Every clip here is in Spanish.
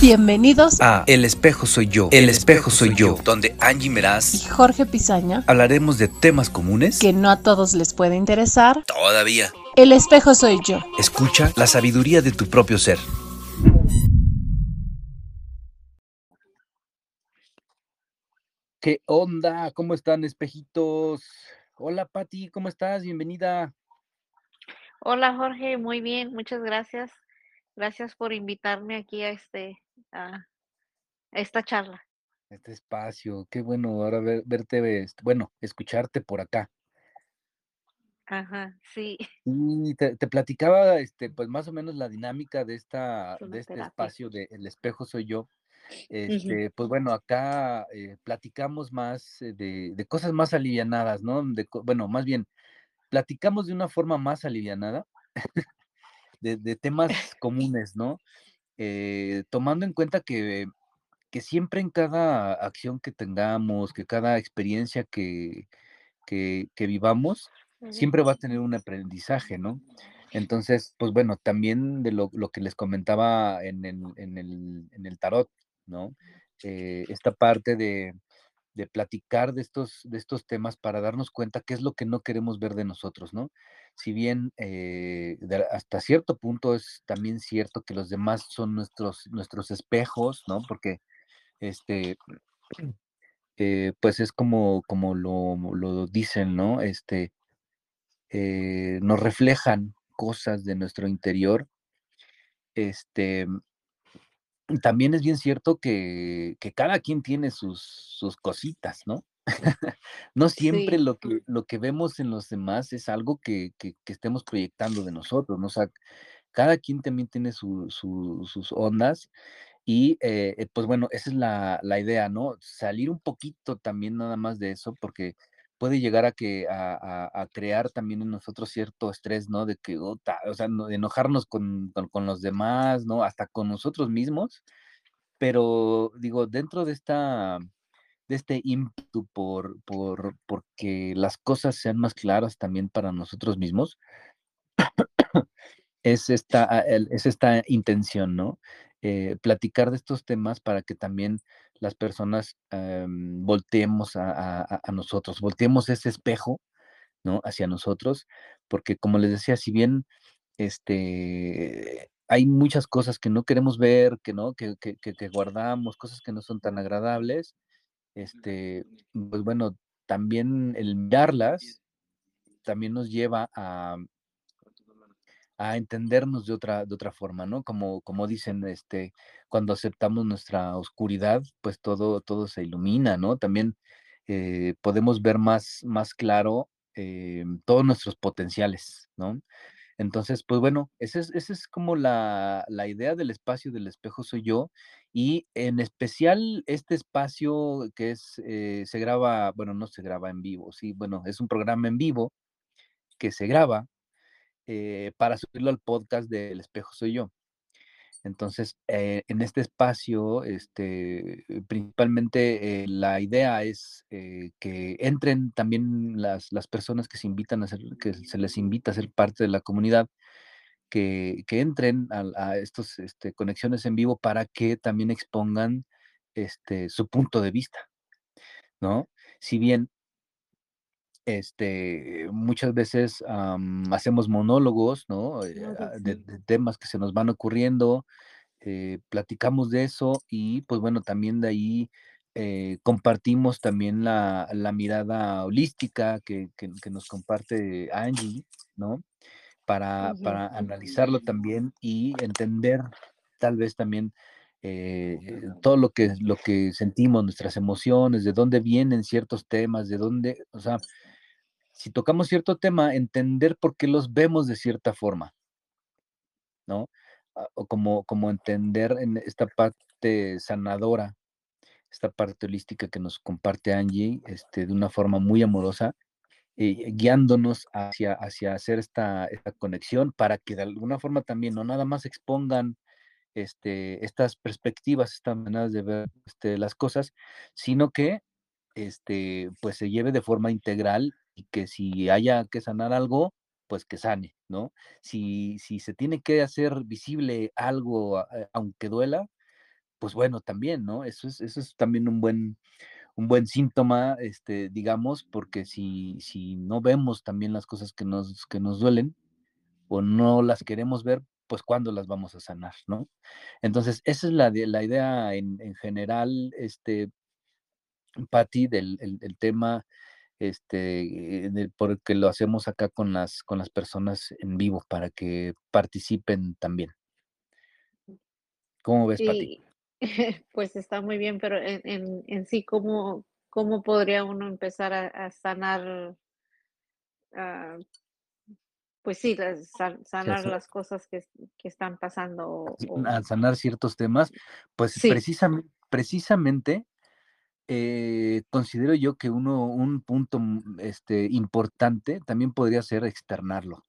Bienvenidos a El espejo soy yo, El espejo soy yo, donde Angie Meraz y Jorge Pizaña hablaremos de temas comunes que no a todos les puede interesar. Todavía. El espejo soy yo. Escucha la sabiduría de tu propio ser. ¿Qué onda? ¿Cómo están, espejitos? Hola, Pati, ¿cómo estás? Bienvenida. Hola, Jorge, muy bien, muchas gracias. Gracias por invitarme aquí a este a esta charla. Este espacio, qué bueno ahora verte, este, bueno, escucharte por acá. Ajá, sí. Y te, platicaba, este, pues más o menos la dinámica de esta, de este espacio de El espejo soy yo. Este, pues bueno, acá eh, platicamos más eh, de, cosas más alivianadas, ¿no? De, bueno, más bien, platicamos de una forma más alivianada de, temas comunes, ¿no? Eh, tomando en cuenta que, que, siempre en cada acción que tengamos, que cada experiencia que, que, vivamos, siempre va a tener un aprendizaje, ¿no? Entonces, pues bueno, también de lo, que les comentaba en el, en el, en el tarot, ¿no? Eh, esta parte de, de platicar de estos, de estos temas para darnos cuenta qué es lo que no queremos ver de nosotros, ¿no? Si bien eh, hasta cierto punto es también cierto que los demás son nuestros, nuestros espejos, ¿no? Porque este, eh, pues es como, como lo, lo dicen, ¿no? Este, eh, nos reflejan cosas de nuestro interior. Este, también es bien cierto que, cada quien tiene sus, sus cositas, ¿no? no siempre lo, que, lo que vemos en los demás es algo que, estemos proyectando de nosotros, ¿no? O sea, cada quien también tiene sus ondas y eh, eh, pues bueno, esa es la, idea, ¿no? Salir un poquito también nada más de eso porque puede llegar a que a, crear también en nosotros cierto estrés, ¿no? De que, o sea, de enojarnos con, los demás, ¿no? Hasta con nosotros mismos. Pero digo, dentro de esta, de este ímpetu por, por, porque las cosas sean más claras también para nosotros mismos, es esta, ah, es esta intención, ¿no? Eh, platicar de estos temas para que también las personas em, volteemos a, nosotros, volteemos ese espejo, ¿no? Hacia nosotros, porque como les decía, si bien este, hay muchas cosas que no queremos ver, que no, que, guardamos, cosas que no son tan agradables, este, pues bueno, también el mirarlas también nos lleva a, a entendernos de otra, de otra forma, ¿no? Como, como dicen, este, cuando aceptamos nuestra oscuridad, pues todo, todo se ilumina, ¿no? También eh, podemos ver más, más claro eh, todos nuestros potenciales, ¿no? Entonces, pues bueno, esa es, es como la, idea del espacio del espejo soy yo y en especial este espacio que es, eh, se graba, bueno, no se graba en vivo, sí, bueno, es un programa en vivo que se graba eh, para subirlo al podcast de El espejo soy yo. Entonces, eh, en este espacio, este, principalmente eh, la idea es que entren también las, personas que se invitan a ser, que se les invita a ser parte de la comunidad, que, entren a, estas este, conexiones en vivo para que también expongan este, su punto de vista, ¿no? Si bien este, muchas veces hacemos monólogos, ¿no? Eh, de, temas que se nos van ocurriendo, eh, platicamos de eso y pues bueno, también de ahí eh, compartimos también la, mirada holística que, nos comparte Angie, ¿no? Para, para analizarlo también y entender tal vez también todo lo que, lo que sentimos, nuestras emociones, de dónde vienen ciertos temas, de dónde, o sea, si tocamos cierto tema, entender por qué los vemos de cierta forma, ¿no? Ah, o como, como entender en esta parte sanadora, esta parte holística que nos comparte Angie, este, de una forma muy amorosa, eh, guiándonos hacia, hacia hacer esta, esta, conexión para que de alguna forma también no nada más expongan este, estas perspectivas, estas maneras de ver este, las cosas, sino que este, pues se lleve de forma integral que si haya que sanar algo, pues que sane, ¿no? Si, si se tiene que hacer visible algo, eh, aunque duela, pues bueno, también, ¿no? Eso es, eso es también un buen, un buen síntoma, este, digamos, porque si, si no vemos también las cosas que nos, que nos duelen o no las queremos ver, pues cuándo las vamos a sanar, ¿no? Entonces, esa es la, la idea en, en general, este, Patti, del el, tema, este, porque lo hacemos acá con las, con las personas en vivo para que participen también. ¿Cómo ves, Patti? Pues está muy bien, pero en, en, sí, ¿cómo, ¿cómo podría uno empezar a, sanar, ah, pues sí, sanar las cosas que, están pasando? A sanar ciertos temas, pues precisamente, precisamente eh, considero yo que uno, un punto mm, este, importante también podría ser externarlo.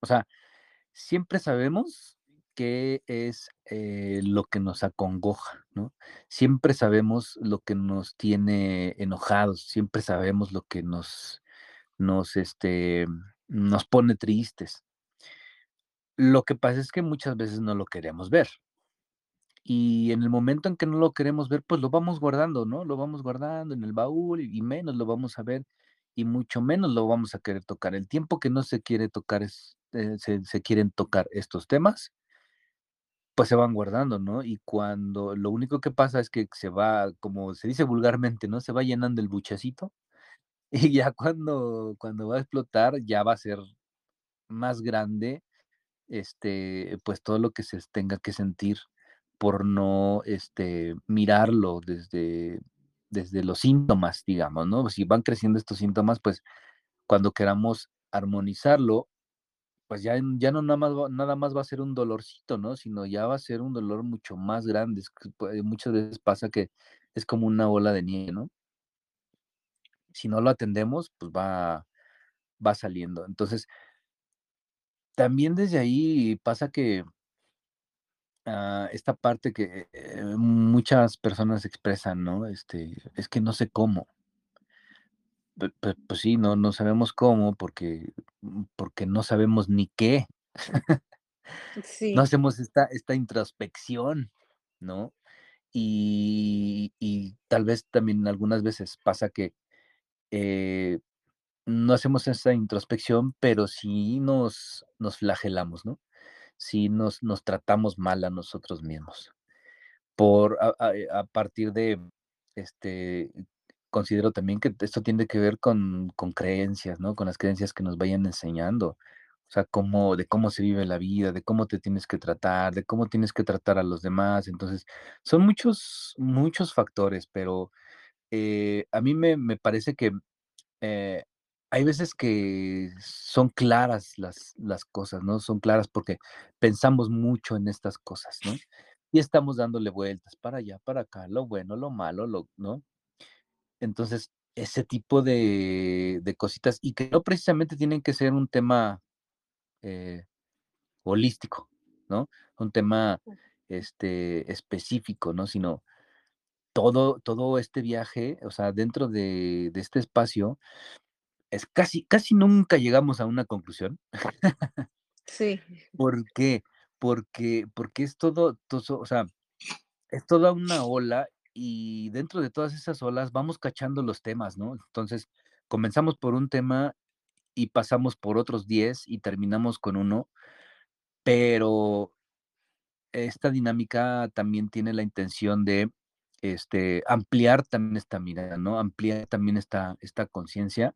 O sea, siempre sabemos qué es eh, lo que nos acongoja, ¿no? Siempre sabemos lo que nos tiene enojados, siempre sabemos lo que nos, nos, este, nos pone tristes. Lo que pasa es que muchas veces no lo queremos ver. Y en el momento en que no lo queremos ver, pues lo vamos guardando, ¿no? Lo vamos guardando en el baúl y menos lo vamos a ver y mucho menos lo vamos a querer tocar. El tiempo que no se quiere tocar es, eh, se, se, quieren tocar estos temas, pues se van guardando, ¿no? Y cuando lo único que pasa es que se va, como se dice vulgarmente, ¿no? Se va llenando el buchecito y ya cuando, cuando va a explotar ya va a ser más grande, este, pues todo lo que se tenga que sentir por no, este, mirarlo desde, desde los síntomas, digamos, ¿no? Si van creciendo estos síntomas, pues cuando queramos armonizarlo, pues ya, ya no nada más, va, nada más va a ser un dolorcito, ¿no? Sino ya va a ser un dolor mucho más grande. Muchas veces pasa que es como una bola de nieve, ¿no? Si no lo atendemos, pues va, va saliendo. Entonces, también desde ahí pasa que ah, esta parte que eh, muchas personas expresan, ¿no? Este, es que no sé cómo. Pues, sí, no, no sabemos cómo, porque, mm, porque no sabemos ni qué. No hacemos esta, esta introspección, ¿no? Y, tal vez también algunas veces pasa que eh, no hacemos esta introspección, pero sí nos, nos flagelamos, ¿no? Sí nos, nos tratamos mal a nosotros mismos. Por a, a partir de este considero también que esto tiene que ver con, con creencias, ¿no? Con las creencias que nos vayan enseñando. O sea, cómo, de cómo se vive la vida, de cómo te tienes que tratar, de cómo tienes que tratar a los demás. Entonces, son muchos, muchos factores, pero eh, a mí me, me parece que eh, hay veces que son claras las, las cosas, ¿no? Son claras porque pensamos mucho en estas cosas, ¿no? Y estamos dándole vueltas para allá, para acá, lo bueno, lo malo, lo, ¿no? Entonces, ese tipo de, cositas, y que no precisamente tienen que ser un tema eh, holístico, ¿no? Un tema este, específico, ¿no? Sino todo, todo este viaje, o sea, dentro de, este espacio, es casi, casi nunca llegamos a una conclusión. Sí. ¿Por qué? Porque, porque es todo, todo, o sea, es toda una ola y dentro de todas esas olas vamos cachando los temas, ¿no? Entonces, comenzamos por un tema y pasamos por otros 10 y terminamos con uno, pero esta dinámica también tiene la intención de este, ampliar también esta mirada, ¿no? Ampliar también esta, esta conciencia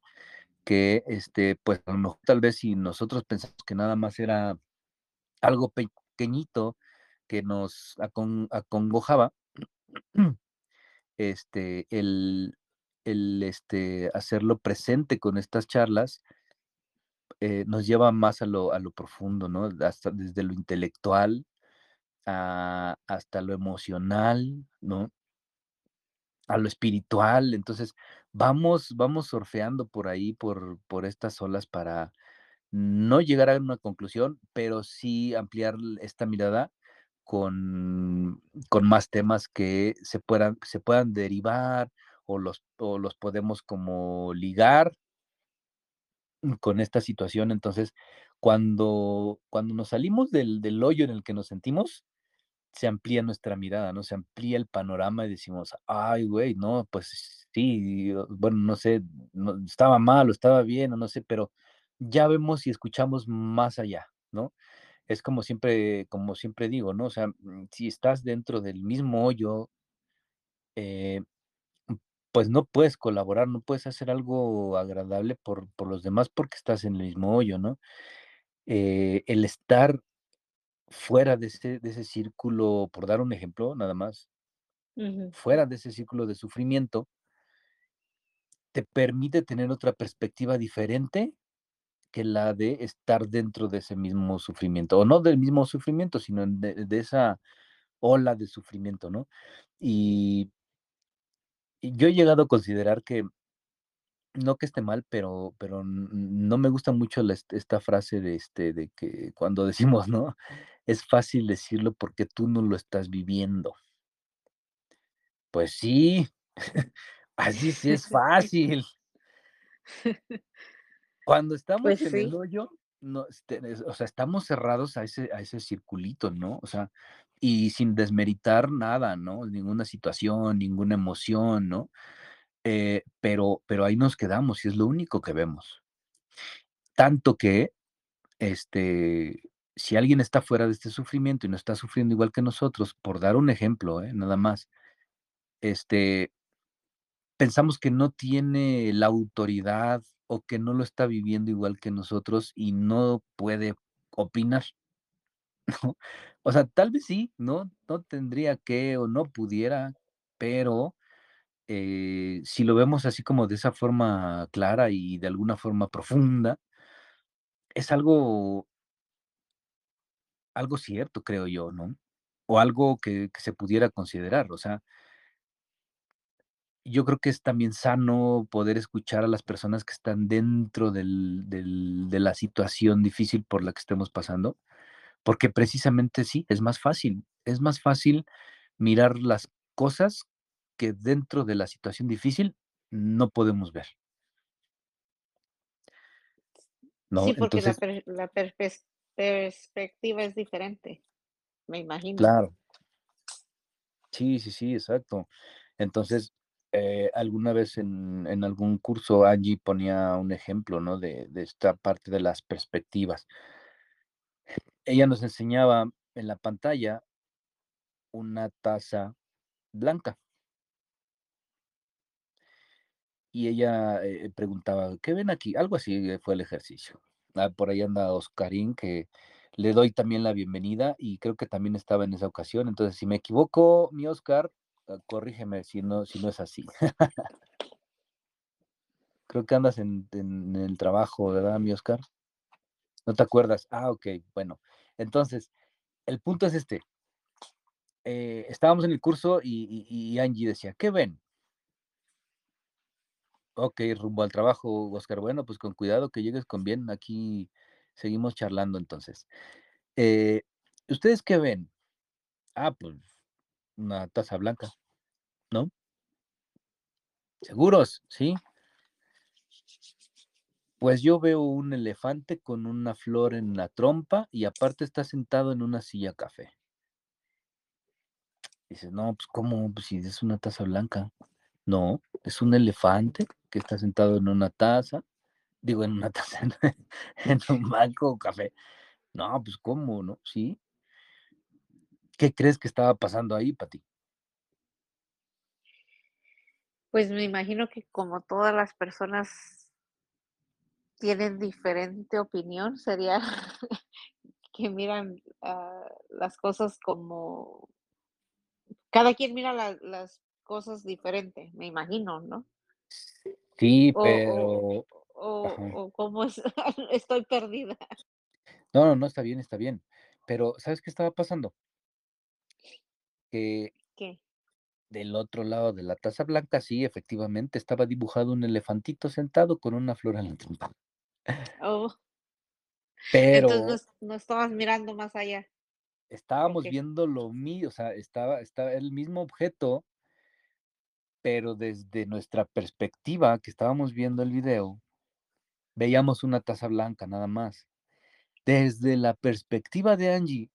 que, este, pues tal vez si nosotros pensamos que nada más era algo pequeñito que nos acongojaba, este, el, el este, hacerlo presente con estas charlas eh, nos lleva más a lo, a lo profundo, ¿no? Hasta desde lo intelectual hasta lo emocional, ¿no? A lo espiritual. Entonces, vamos, vamos surfeando por ahí, por, por estas olas para no llegar a una conclusión, pero sí ampliar esta mirada con, con más temas que se puedan, se puedan derivar o los, o los podemos como ligar con esta situación. Entonces, cuando, cuando nos salimos del, del, hoyo en el que nos sentimos, se amplía nuestra mirada, ¿no? Se amplía el panorama y decimos, ay, güey, no, pues sí, bueno, no sé, no, estaba mal o estaba bien o no sé, pero ya vemos y escuchamos más allá, ¿no? Es como siempre, como siempre digo, ¿no? O sea, mm, si estás dentro del mismo hoyo, eh, pues no puedes colaborar, no puedes hacer algo agradable por, por los demás porque estás en el mismo hoyo, ¿no? Eh, el estar fuera de ese, de ese círculo, por dar un ejemplo, nada más, fuera de ese círculo de sufrimiento, te permite tener otra perspectiva diferente que la de estar dentro de ese mismo sufrimiento, o no del mismo sufrimiento, sino de, esa ola de sufrimiento, ¿no? Y, yo he llegado a considerar que, no que esté mal, pero, pero no me gusta mucho esta frase de, este, de que cuando decimos, ¿no? Es fácil decirlo porque tú no lo estás viviendo. Pues sí, así sí es fácil. Cuando estamos Pues en el hoyo, no, o sea, estamos cerrados a ese, a ese circulito, ¿no? O sea, y sin desmeritar nada, ¿no? Ninguna situación, ninguna emoción, ¿no? Eh, pero, pero ahí nos quedamos y es lo único que vemos. Tanto que, este, si alguien está fuera de este sufrimiento y no está sufriendo igual que nosotros, por dar un ejemplo, ¿eh? nada más, este, pensamos que no tiene la autoridad o que no lo está viviendo igual que nosotros y no puede opinar. O sea, tal vez sí, ¿no? No tendría que o no pudiera, pero eh, si lo vemos así como de esa forma clara y de alguna forma profunda, es algo algo cierto, creo yo, ¿no? O algo que, que se pudiera considerar, o sea, yo creo que es también sano poder escuchar a las personas que están dentro del, del, de la situación difícil por la que estemos pasando, porque precisamente sí, es más fácil, es más fácil mirar las cosas que dentro de la situación difícil no podemos ver. ¿No? Sí, porque la, per- perspectiva es diferente, me imagino. claro, sí, sí, sí, exacto. Entonces, eh, alguna vez en, en algún curso Angie ponía un ejemplo, ¿no? De, de esta parte de las perspectivas. Ella nos enseñaba en la pantalla una taza blanca y ella eh, preguntaba, ¿qué ven aquí? Algo así eh, fue el ejercicio. Ah, por ahí anda Oscarín, que le doy también la bienvenida y creo que también estaba en esa ocasión. Entonces, si me equivoco, mi Oscar, corrígeme si no, si no es así. creo que andas en, en el trabajo, ¿verdad, mi Oscar? ¿No te acuerdas? Ah, ok, bueno. Entonces, el punto es este. Eh, estábamos en el curso y Angie decía, ¿qué ven? Ok, rumbo al trabajo, Oscar. Bueno, pues con cuidado que llegues con bien. Aquí seguimos charlando entonces. Eh, ¿Ustedes qué ven? Ah, pues una taza blanca, ¿no? ¿Seguros? ¿Sí? Pues yo veo un elefante con una flor en la trompa y aparte está sentado en una silla café. Dices, no, pues ¿cómo? Pues si es una taza blanca. No, es un elefante que está sentado en una taza, digo, en una taza, en un banco o café. No, pues ¿cómo, no? Sí. ¿Qué crees que estaba pasando ahí, Pati? Pues me imagino que como todas las personas tienen diferente opinión, sería que miran ah, las cosas como... Cada quien mira la- las cosas diferente, me imagino, ¿no? Sí, O, o, pero... o, o cómo es, estoy perdida. No, no, no, está bien, está bien. Pero, ¿sabes qué estaba pasando? Que ¿Qué? del otro lado de la taza blanca, sí, efectivamente, estaba dibujado un elefantito sentado con una flor en la trompa. Oh, entonces no, Pero es- no estabas mirando más allá. estábamos viendo lo mío, o sea, estaba, estaba el mismo objeto, pero desde nuestra perspectiva que estábamos viendo el video, veíamos una taza blanca nada más. Desde la perspectiva de Angie,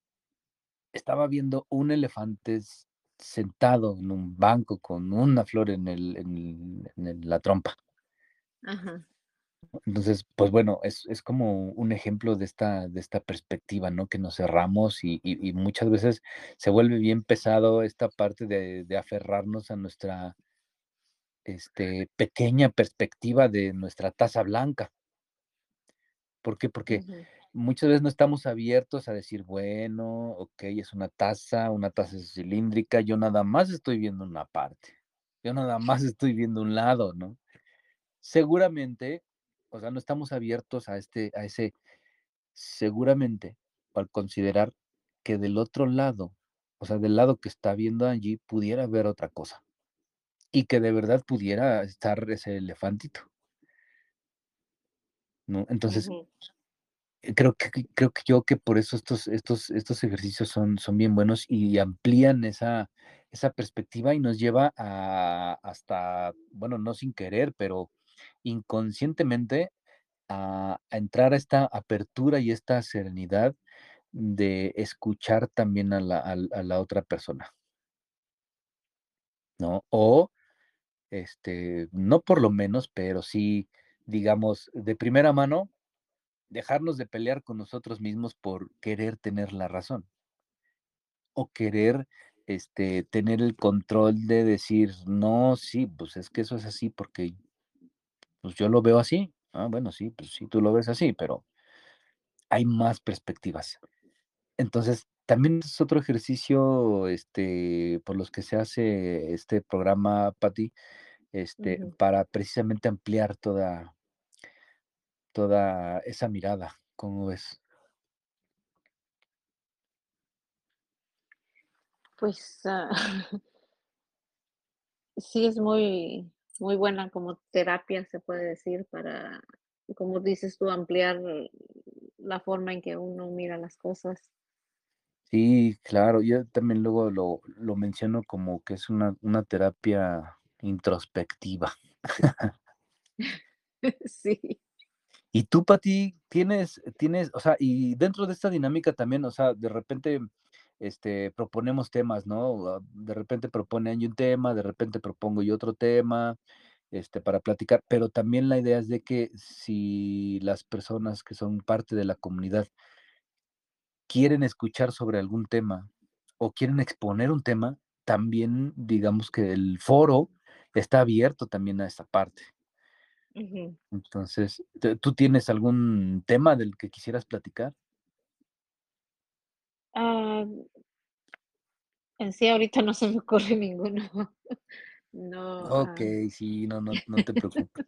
estaba viendo un elefante sentado en un banco con una flor en, el, en, la trompa. Entonces, pues bueno, es, como un ejemplo de esta, de esta perspectiva, ¿no? Que nos cerramos y, muchas veces se vuelve bien pesado esta parte de, aferrarnos a nuestra este, pequeña perspectiva de nuestra taza blanca. ¿Por qué? Porque muchas veces no estamos abiertos a decir, bueno, ok, es una taza, una taza cilíndrica, yo nada más estoy viendo una parte, yo nada más estoy viendo un lado, ¿no? Seguramente, o sea, no estamos abiertos a este, a ese, seguramente, al considerar que del otro lado, o sea, del lado que está viendo allí, pudiera haber otra cosa. Y que de verdad pudiera estar ese elefantito. ¿No? Entonces, creo que, creo que yo que por eso estos, estos, estos ejercicios son, son bien buenos y amplían esa, esa perspectiva y nos lleva a hasta, bueno, no sin querer, pero inconscientemente a, entrar a esta apertura y esta serenidad de escuchar también a la, a la otra persona. ¿No? O, este, no por lo menos, pero sí, digamos, de primera mano, dejarnos de pelear con nosotros mismos por querer tener la razón o querer este, tener el control de decir, no, sí, pues es que eso es así porque pues yo lo veo así. Ah, bueno, sí, pues sí, tú lo ves así, pero hay más perspectivas. Entonces, también es otro ejercicio este, por los que se hace este programa, Patti, este, para precisamente ampliar toda, toda esa mirada, ¿cómo ves? Pues ah, sí es muy, muy buena como terapia, se puede decir, para, como dices tú, ampliar la forma en que uno mira las cosas. Sí, claro, yo también luego lo, lo menciono como que es una, una terapia introspectiva. sí. Y tú, Pati, tienes, tienes, o sea, y dentro de esta dinámica también, o sea, de repente, este, proponemos temas, ¿no? Ah, de repente propone un tema, de repente propongo yo otro tema, este, para platicar, pero también la idea es de que si las personas que son parte de la comunidad quieren escuchar sobre algún tema o quieren exponer un tema, también digamos que el foro está abierto también a esta parte. Entonces, ¿tú tienes algún tema del que quisieras platicar? Ah, en sí, ahorita no se me ocurre ninguno. No. Ok, sí, no, no, no te preocupes.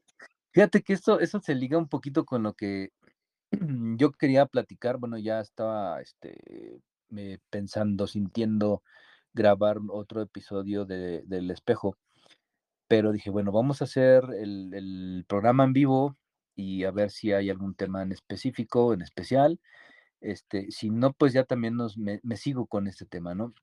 Fíjate que esto, eso se liga un poquito con lo que yo quería platicar. Bueno, ya estaba este, pensando, sintiendo grabar otro episodio de, del espejo pero dije, bueno, vamos a hacer el, programa en vivo y a ver si hay algún tema en específico, en especial. Este, si no, pues ya también nos, me, sigo con este tema, ¿no?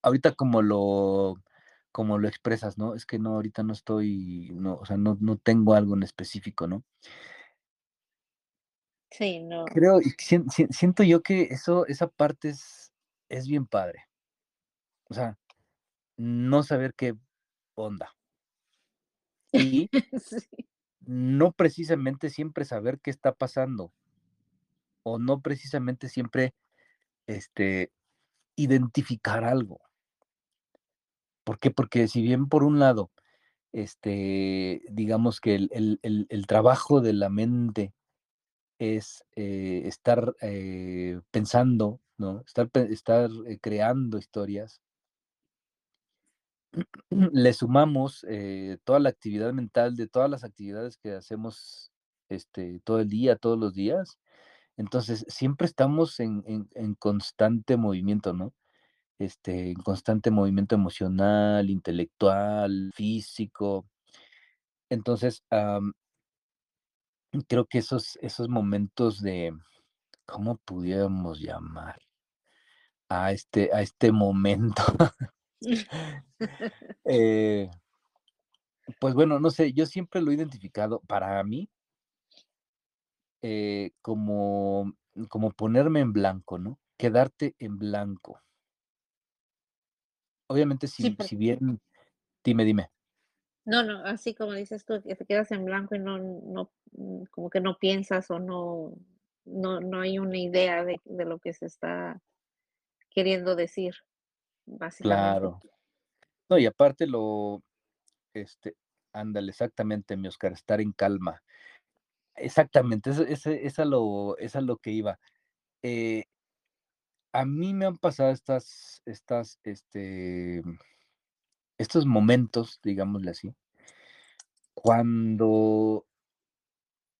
Ahorita como lo, como lo expresas, ¿no? Es que no, ahorita no estoy, no, o sea, no, no tengo algo en específico, ¿no? Sí, no. Creo, siento yo que eso, esa parte es, es bien padre. O sea, no saber qué onda. Y no precisamente siempre saber qué está pasando. O no precisamente siempre este, identificar algo. ¿Por qué? Porque si bien por un lado, este, digamos que el, trabajo de la mente es eh, estar eh, pensando, ¿no? Estar, estar eh, creando historias, le sumamos eh, toda la actividad mental de todas las actividades que hacemos este, todo el día, todos los días. Entonces, siempre estamos en, constante movimiento, ¿no? Este, en constante movimiento emocional, intelectual, físico. Entonces, creo que esos, esos momentos de, ¿cómo pudiéramos llamar? A este, a este momento Eh, pues bueno, no sé, yo siempre lo he identificado para mí eh, como, como ponerme en blanco, ¿no? quedarte en blanco. Obviamente, si, si bien, dime, dime. No, no, así como dices tú, que te quedas en blanco y no, no, mm, como que no piensas o no, no, no hay una idea de, de lo que se está queriendo decir, Claro. No, y aparte lo, este, ándale, exactamente, mi Oscar, estar en calma. Exactamente, eso, ese, es, a lo, es lo que iba. Eh, a mí me han pasado estas, estas, este, estos momentos, digámosle así, cuando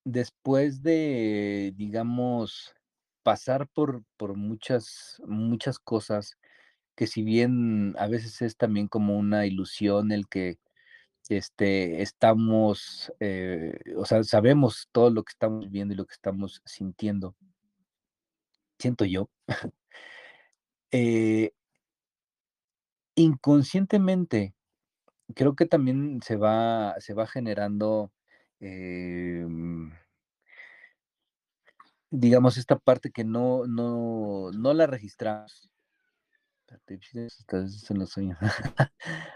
después de, digamos, pasar por, por muchas, muchas cosas, que si bien a veces es también como una ilusión el que este, estamos, eh, o sea, sabemos todo lo que estamos viendo y lo que estamos sintiendo, siento yo, eh, inconscientemente, creo que también se va, se va generando, em digamos, esta parte que no, no, no la registramos. En los sueños.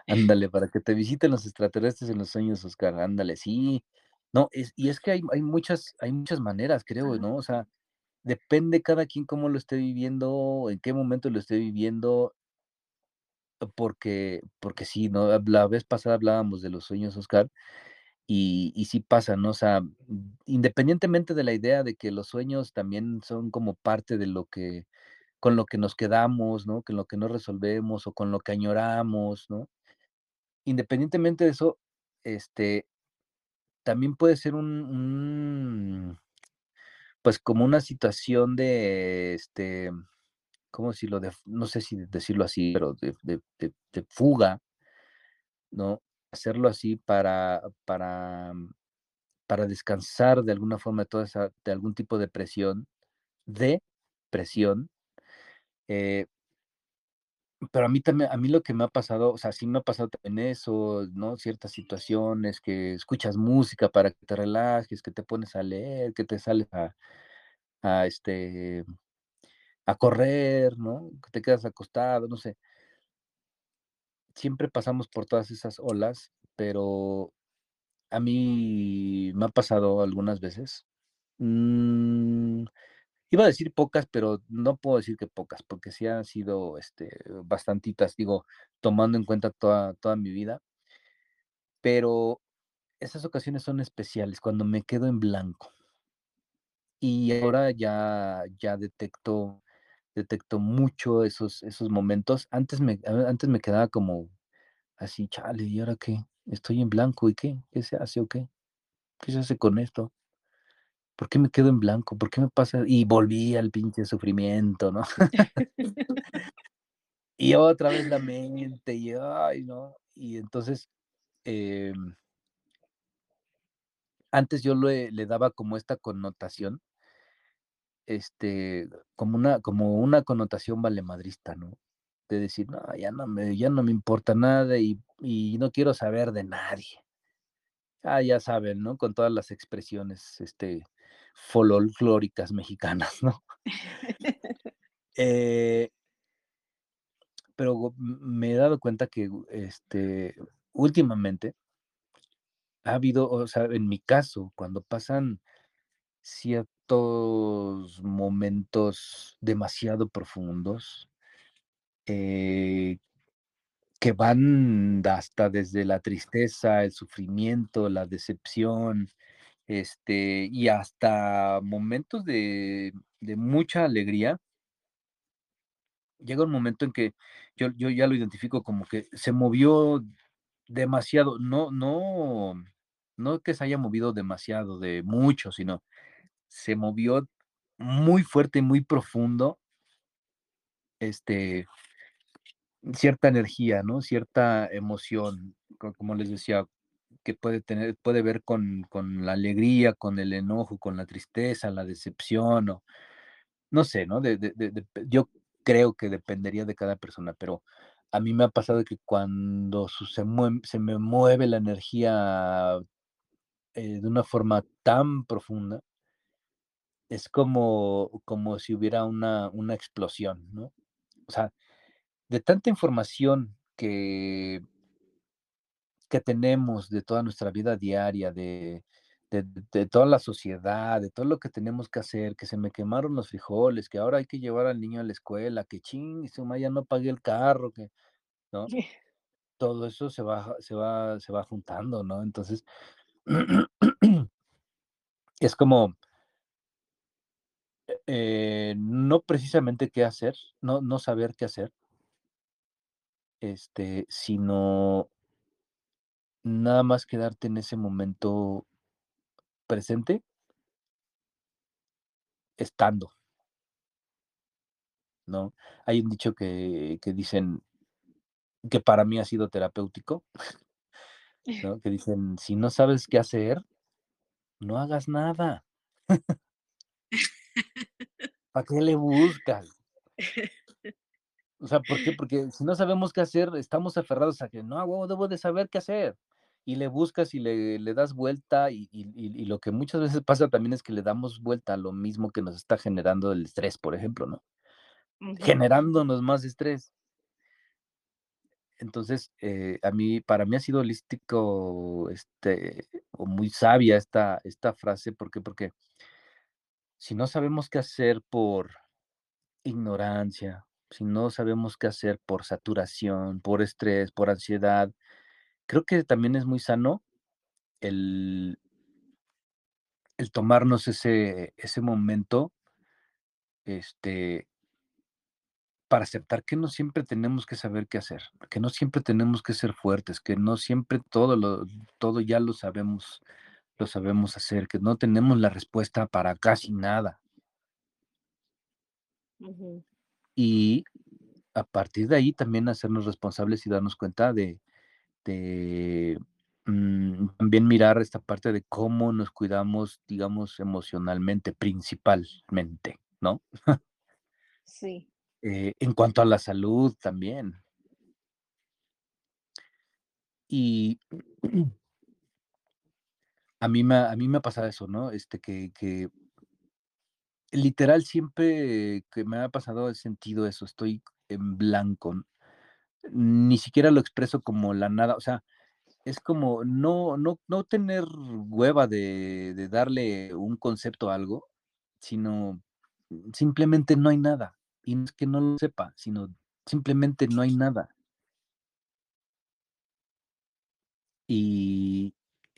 ándale, para que te visiten los extraterrestres en los sueños, Oscar, ándale, sí. No, es, y es que hay, hay, muchas, hay muchas maneras, creo, ¿no? O sea, depende cada quien cómo lo esté viviendo, en qué momento lo esté viviendo, porque, porque sí, ¿no? La vez pasada hablábamos de los sueños, Oscar, y, y sí pasa, ¿no? O sea, independientemente de la idea de que los sueños también son como parte de lo que, con lo que nos quedamos, ¿no? Con lo que no resolvemos o con lo que añoramos, ¿no? Independientemente de eso, este, también puede ser un, un pues como una situación de, este, ¿cómo decirlo? De, no sé si decirlo así, pero de, de, de fuga, ¿no? Hacerlo así para, para, para descansar de alguna forma toda esa, de algún tipo de presión, de presión, eh, pero a mí también, a mí lo que me ha pasado, o sea, sí me ha pasado también eso, ¿no? Ciertas situaciones que escuchas música para que te relajes, que te pones a leer, que te sales a, este, a correr, ¿no? Que te quedas acostado, no sé. Siempre pasamos por todas esas olas, pero a mí me ha pasado algunas veces. Mm, Iba a decir pocas, pero no puedo decir que pocas, porque sí han sido este, bastantitas, digo, tomando en cuenta toda, toda mi vida. Pero esas ocasiones son especiales, cuando me quedo en blanco. Y ahora ya, ya detecto, detecto mucho esos, esos momentos. Antes me, antes me quedaba como así, chale, ¿y ahora qué? Estoy en blanco, ¿y qué? ¿Qué se hace o qué? ¿Qué se hace con esto? ¿Por qué me quedo en blanco? ¿Por qué me pasa? Y volví al pinche sufrimiento, ¿no? y otra vez la mente, y ay, ¿no? Y entonces, em antes yo le, daba como esta connotación, este, como una, como una connotación valemadrista, ¿no? De decir, no, ya no me, ya no me importa nada y, y no quiero saber de nadie. Ah, ya saben, ¿no? Con todas las expresiones, este, folclóricas mexicanas, ¿no? Eh pero me he dado cuenta que, este, últimamente ha habido, o sea, en mi caso, cuando pasan ciertos momentos demasiado profundos eh que van hasta desde la tristeza, el sufrimiento, la decepción, este, y hasta momentos de de mucha alegría llega un momento en que yo yo ya lo identifico como que se movió demasiado, no no no que se haya movido demasiado, de mucho, sino se movió muy fuerte y muy profundo este cierta energía, ¿no? Cierta emoción, co como les decía, que puede tener puede ver con con la alegría, con el enojo, con la tristeza, la decepción, o no sé, ¿no? Yo creo que dependería de cada persona, pero a mí me ha pasado que cuando se mue se me mueve la energía, eh, de una forma tan profunda es como, como si hubiera una, una explosión, ¿no? O sea, de tanta información que, que tenemos de toda nuestra vida diaria, de, de, toda la sociedad, de todo lo que tenemos que hacer, que se me quemaron los frijoles, que ahora hay que llevar al niño a la escuela, que ching, ya no pagué el carro, que, ¿no? Todo eso se va, se va, se va juntando, ¿no? Entonces, es como, eh, no precisamente qué hacer, no, no saber qué hacer, este, sino nada más quedarte en ese momento presente, estando. ¿No? Hay un dicho que, que dicen que para mí ha sido terapéutico, ¿no? Que dicen, si no sabes qué hacer, no hagas nada. ¿Para qué le buscas? O sea, ¿por qué? Porque si no sabemos qué hacer, estamos aferrados a que no, debo de saber qué hacer. Y le buscas y le, le das vuelta y, y, lo que muchas veces pasa también es que le damos vuelta a lo mismo que nos está generando el estrés, por ejemplo, ¿no? Generándonos más estrés. Entonces, eh, a mí, para mí ha sido holístico, este, o muy sabia esta, esta frase, ¿por qué? Porque si no sabemos qué hacer por ignorancia, si no sabemos qué hacer por saturación, por estrés, por ansiedad, creo que también es muy sano el, el tomarnos ese, ese momento este, para aceptar que no siempre tenemos que saber qué hacer, que no siempre tenemos que ser fuertes, que no siempre todo lo, todo ya lo sabemos, lo sabemos hacer, que no tenemos la respuesta para casi nada. Y a partir de ahí también hacernos responsables y darnos cuenta de, mm, también mirar esta parte de cómo nos cuidamos, digamos, emocionalmente, principalmente, ¿no? Sí. Eh, en cuanto a la salud también. Y a mí me, a mí me ha pasado eso, ¿no? Este, que, que literal siempre que me ha pasado he sentido eso, estoy en blanco. Ni siquiera lo expreso como la nada, o sea, es como no, no, no tener hueva de, de darle un concepto a algo, sino simplemente no hay nada. Y no es que no lo sepa, sino simplemente no hay nada. Y,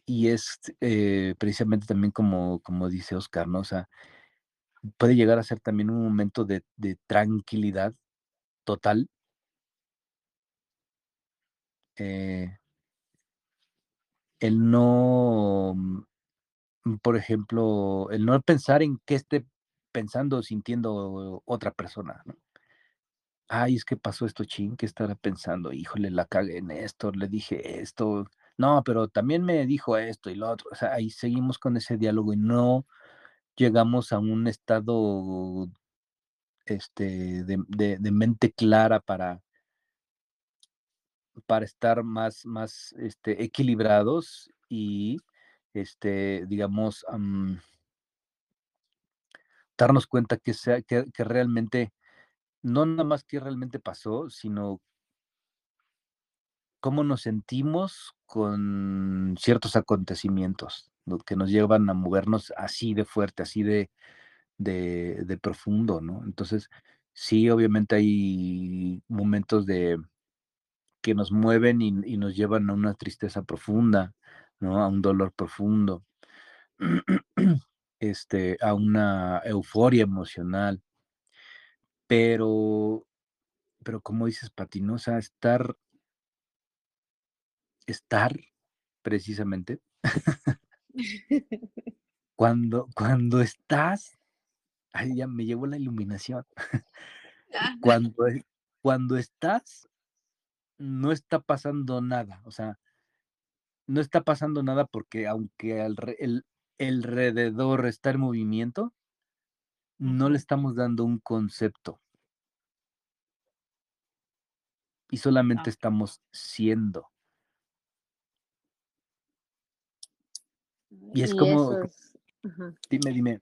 y es eh, precisamente también como, como dice Oscar, ¿no? O sea, puede llegar a ser también un momento de, de tranquilidad total. Eh, el no, mm, por ejemplo, el no pensar en qué esté pensando o sintiendo otra persona. Ay, es que pasó esto, ching, ¿qué estará pensando? Híjole, la cagué en esto, le dije esto. No, pero también me dijo esto y lo otro. O sea, ahí seguimos con ese diálogo y no llegamos a un estado este, de, mente clara para, para estar más, más este, equilibrados y, este, digamos, darnos cuenta que, sea, que, que, realmente, no nada más que realmente pasó, sino cómo nos sentimos con ciertos acontecimientos que nos llevan a movernos así de fuerte, así de, de, profundo, ¿no? Entonces, sí, obviamente hay momentos de que nos mueven y, nos llevan a una tristeza profunda, ¿no? A un dolor profundo, este, a una euforia emocional. Pero, pero como dices, Patinosa, estar, estar precisamente, cuando, cuando estás Ay, ya me llevó la iluminación. cuando, cuando estás, no está pasando nada. O sea, no está pasando nada porque aunque el, alrededor está en movimiento, no le estamos dando un concepto. Y solamente estamos siendo. Y es como... Dime, dime.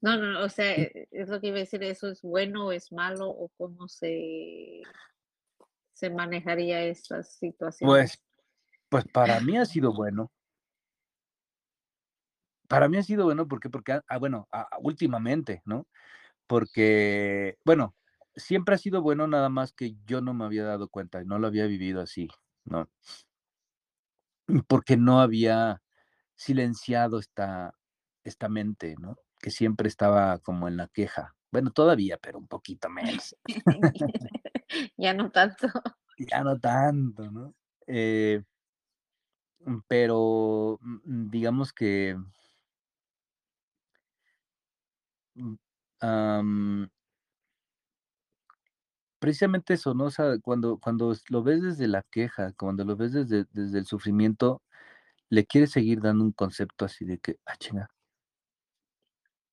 No, no, o sea, e es lo que iba a decir, ¿eso es bueno o es malo o cómo se se manejaría esas situaciones? Pues pues para mí ha sido bueno. Para mí ha sido bueno, ¿por qué? Porque, ah, ah, bueno, ah, últimamente, ¿no? Porque, bueno, siempre ha sido bueno, nada más que yo no me había dado cuenta, y no lo había vivido así, ¿no? Porque no había silenciado esta esta mente, ¿no? Que siempre estaba como en la queja. Bueno, todavía, pero un poquito menos. Ya no tanto. Ya no tanto, ¿no? Eh mm, pero, mm, digamos que mm, am precisamente eso, ¿no? O sea, cuando cuando lo ves desde la queja, cuando lo ves desde desde el sufrimiento, le quieres seguir dando un concepto así de que: "Ah, chinga".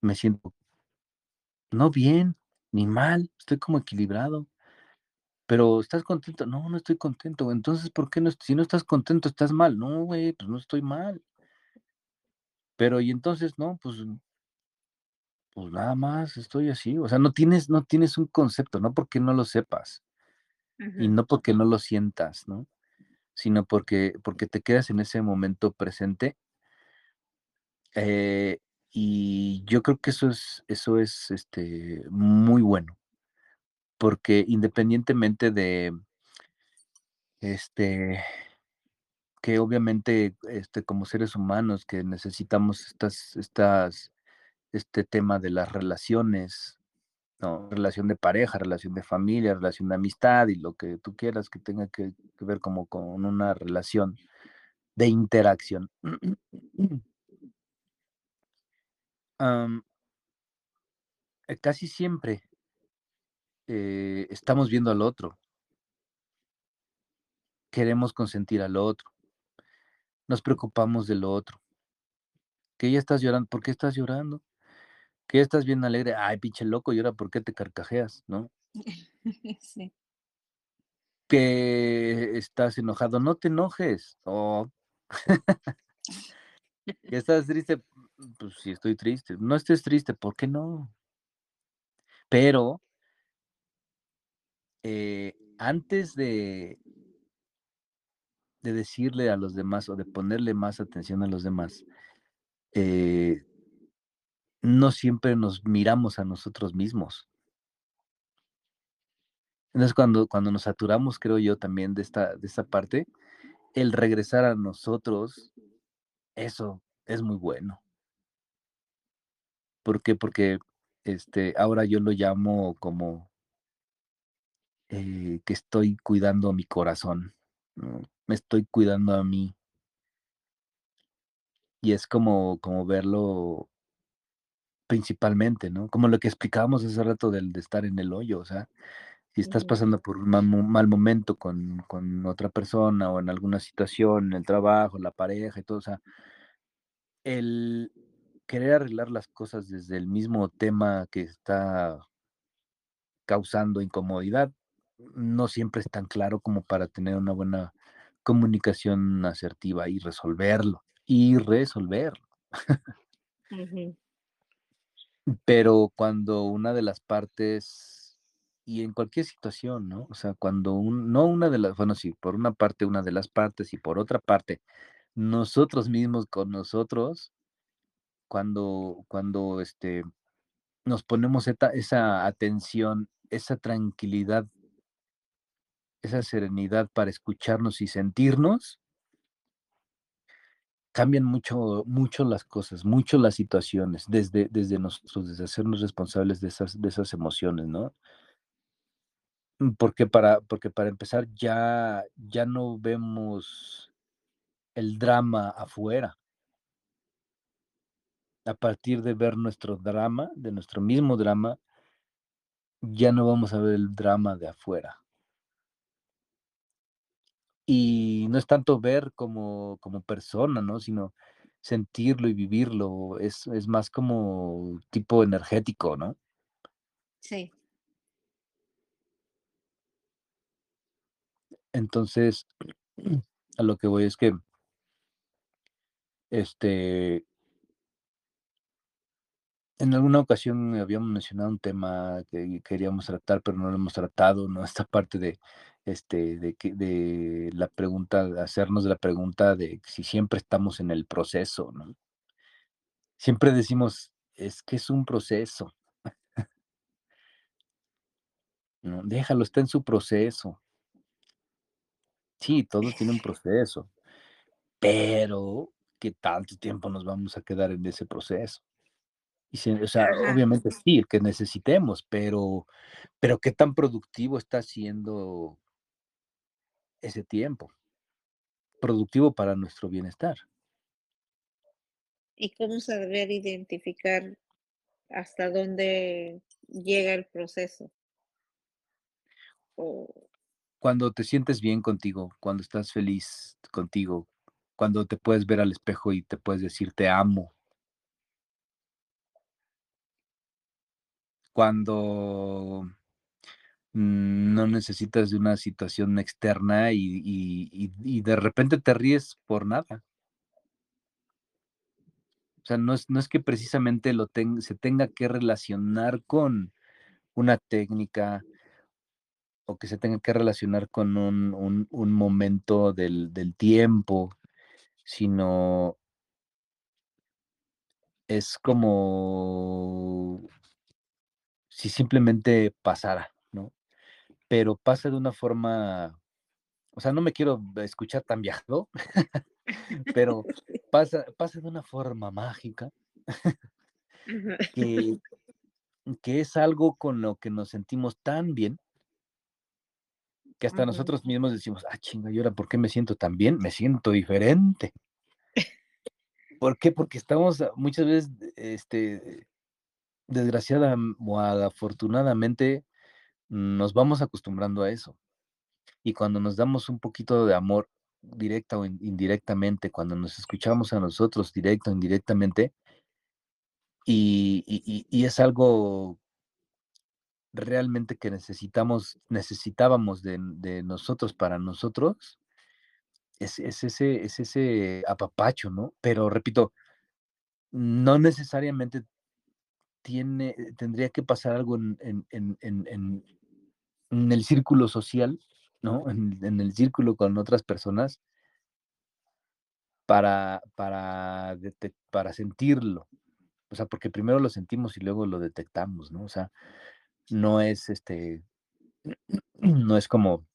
Me siento no bien, ni mal, estoy como equilibrado. Pero, ¿estás contento? No, no estoy contento. Entonces, ¿por qué no? Si no estás contento, estás mal. No, güey, pues no estoy mal. Pero, y entonces, no, pues pues nada más estoy así. O sea, no tienes no tienes un concepto, no porque no lo sepas, y no porque no lo sientas, ¿no? Sino porque porque te quedas en ese momento presente. Eh, y yo creo que eso es eso es, este, muy bueno. Porque independientemente de este que obviamente, este, como seres humanos que necesitamos estas estas este tema de las relaciones, ¿no? Relación de pareja, relación de familia, relación de amistad y lo que tú quieras que tenga que ver como con una relación de interacción. Eh, casi siempre eh, estamos viendo al otro. Queremos consentir al otro. Nos preocupamos del otro. ¿Que ya estás llorando? ¿Por qué estás llorando? ¿Que ya estás bien alegre? Ay, pinche loco, ¿y ahora por qué te carcajeas?, ¿no? Sí. Que estás enojado, no te enojes. Oh. ¿Que estás triste? Pues sí estoy triste. No estés triste, ¿por qué no? Pero eh, antes de de decirle a los demás, o de ponerle más atención a los demás, eh no siempre nos miramos a nosotros mismos. Entonces, cuando cuando nos saturamos, creo yo, también de esta de esta parte, el regresar a nosotros, eso es muy bueno. ¿Por qué? Porque, este, ahora yo lo llamo como eh, que estoy cuidando mi corazón, ¿no? Me estoy cuidando a mí. Y es como como verlo principalmente, ¿no? Como lo que explicábamos hace rato del de estar en el hoyo, o sea, si estás pasando por un mal momento con con otra persona, o en alguna situación, en el trabajo, la pareja y todo, o sea el querer arreglar las cosas desde el mismo tema que está causando incomodidad, no siempre es tan claro como para tener una buena comunicación asertiva y resolverlo, y resolverlo. Pero cuando una de las partes y en cualquier situación, ¿no? O sea, cuando un no una de las bueno, sí, por una parte, una de las partes, y por otra parte, nosotros mismos con nosotros cuando cuando, este, nos ponemos esa atención, esa tranquilidad esa serenidad para escucharnos y sentirnos cambian mucho las cosas, mucho las situaciones, desde desde nosotros, desde hacernos responsables de esas de esas emociones, ¿no? Mm, porque para porque para empezar, ya ya no vemos el drama afuera. A partir de ver nuestro drama, de nuestro mismo drama ya no vamos a ver el drama de afuera. Y no es tanto ver como como persona, ¿no? Sino sentirlo y vivirlo, es es más como tipo energético, ¿no? Sí. Entonces, a lo que voy es que este En alguna ocasión habíamos mencionado un tema que queríamos tratar, pero no lo hemos tratado, ¿no? Esta parte de, este, de que, de la pregunta, hacernos la pregunta de si siempre estamos en el proceso, ¿no? Siempre decimos, es que es un proceso. No, déjalo, está en su proceso. Sí, todo tiene un proceso, pero ¿qué tanto tiempo nos vamos a quedar en ese proceso? Y o sea, obviamente sí, el que necesitemos, pero, pero ¿qué tan productivo está siendo ese tiempo? Productivo para nuestro bienestar. ¿Y cómo saber identificar hasta dónde llega el proceso? Cuando te sientes bien contigo, cuando estás feliz contigo, cuando te puedes ver al espejo y te puedes decir te amo, cuando no necesitas de una situación externa y, de repente te ríes por nada. O sea, no es, no es que precisamente lo se tenga que relacionar con una técnica o que se tenga que relacionar con un, momento del, del tiempo, sino es como si simplemente pasara. Pero pasa de una forma, o sea, no me quiero escuchar tan viajado, pero pasa, pasa de una forma mágica que, que es algo con lo que nos sentimos tan bien que hasta nosotros mismos decimos, ah, chinga, ¿y ahora por qué me siento tan bien? Me siento diferente. ¿Por qué? Porque estamos muchas veces, este, desgraciada o afortunadamente, nos vamos acostumbrando a eso. Y cuando nos damos un poquito de amor directa o indirectamente, cuando nos escuchamos a nosotros directo o indirectamente, y, es algo realmente que necesitamos, necesitábamos de, nosotros para nosotros, es, es, ese, es ese apapacho, ¿no? Pero repito, no necesariamente tiene, tendría que pasar algo en, el círculo social, ¿no? En, el círculo con otras personas para, para, para sentirlo. O sea, porque primero lo sentimos y luego lo detectamos, ¿no? O sea, no es este, no es como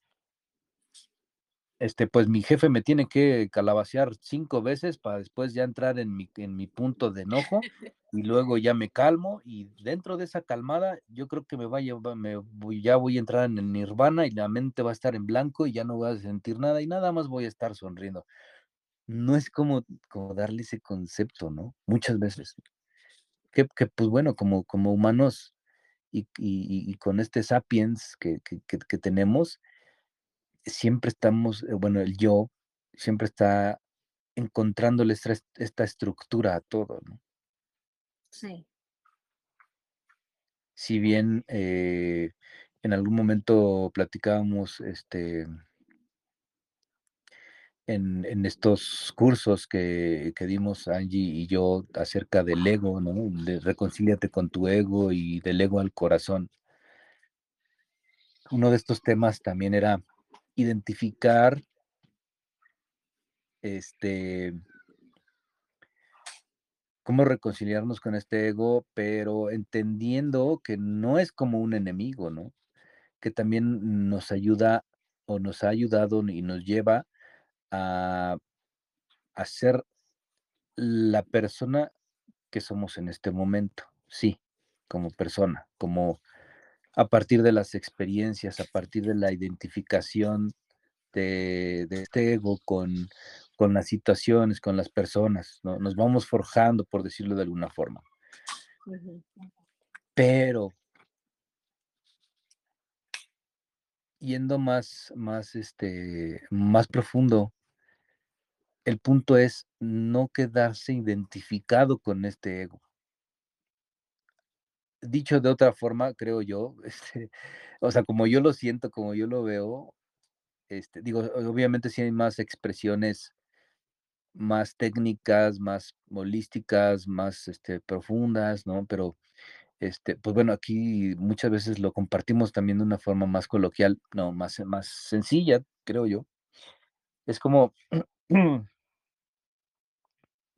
este, pues mi jefe me tiene que calabacear cinco veces para después ya entrar en mi, en mi punto de enojo y luego ya me calmo y dentro de esa calmada yo creo que me vaya, me voy, ya voy a entrar en el nirvana y la mente va a estar en blanco y ya no voy a sentir nada y nada más voy a estar sonriendo. No es como, como darle ese concepto, ¿no? Muchas veces. Que, pues bueno, como, como humanos y, con este sapiens que, que tenemos, siempre estamos, eh, bueno, el yo siempre está encontrándole esta, estructura a todo, ¿no? Sí. Si bien eh, en algún momento platicábamos este, en, estos cursos que, que, dimos Angie y yo acerca del ego, ¿no? De reconcíliate con tu ego y del ego al corazón. Uno de estos temas también era identificar este cómo reconciliarnos con este ego, pero entendiendo que no es como un enemigo, ¿no? Que también nos ayuda o nos ha ayudado y nos lleva a, a ser la persona que somos en este momento, sí, como persona, como a partir de las experiencias, a partir de la identificación de, este ego con, con, las situaciones, con las personas, ¿no? nos vamos forjando, por decirlo de alguna forma. Pero yendo más, más, este, más profundo, el punto es no quedarse identificado con este ego dicho de otra forma, creo yo, este, o sea, como yo lo siento, como yo lo veo, este, digo, obviamente sí hay más expresiones más técnicas, más holísticas, más este, profundas, ¿no? Pero, este, pues bueno, aquí muchas veces lo compartimos también de una forma más coloquial, no, más, más sencilla, creo yo. Es como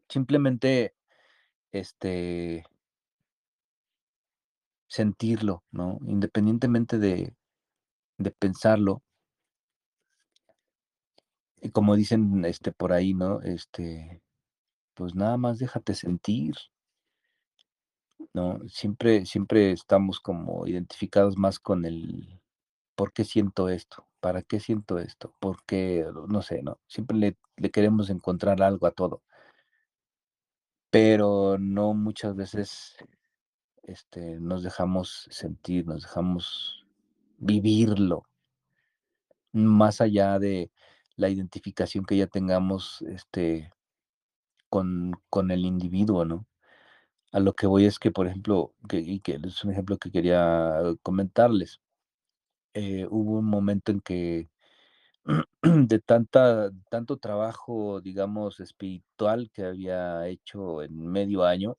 simplemente, este, sentirlo, ¿no? Independientemente de, de pensarlo. Y como dicen, este, por ahí, ¿no? Este, pues nada más déjate sentir. ¿no? Siempre, siempre estamos como identificados más con el ¿por qué siento esto? ¿Para qué siento esto? ¿Por qué? No sé, ¿no? Siempre le, le queremos encontrar algo a todo. Pero no muchas veces este, nos dejamos sentir, nos dejamos vivirlo, más allá de la identificación que ya tengamos este, con, el individuo, ¿no? A lo que voy es que, por ejemplo, y que es un ejemplo que quería comentarles. Eh, hubo un momento en que de tanta, tanto trabajo, digamos, espiritual que había hecho en medio año,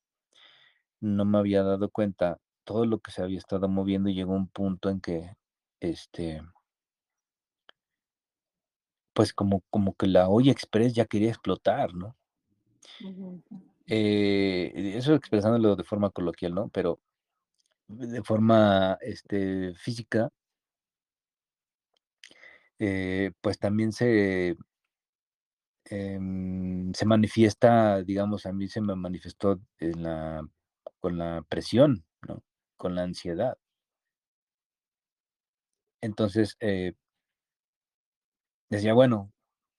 no me había dado cuenta todo lo que se había estado moviendo y llegó un punto en que, este, pues como, como que la olla express ya quería explotar, ¿no? Eh, eso expresándolo de forma coloquial, ¿no? Pero de forma este, física, eh, pues también se, em, se manifiesta, digamos, a mí se me manifestó en la, con la presión, ¿no? Con la ansiedad. Entonces, eh, decía, bueno,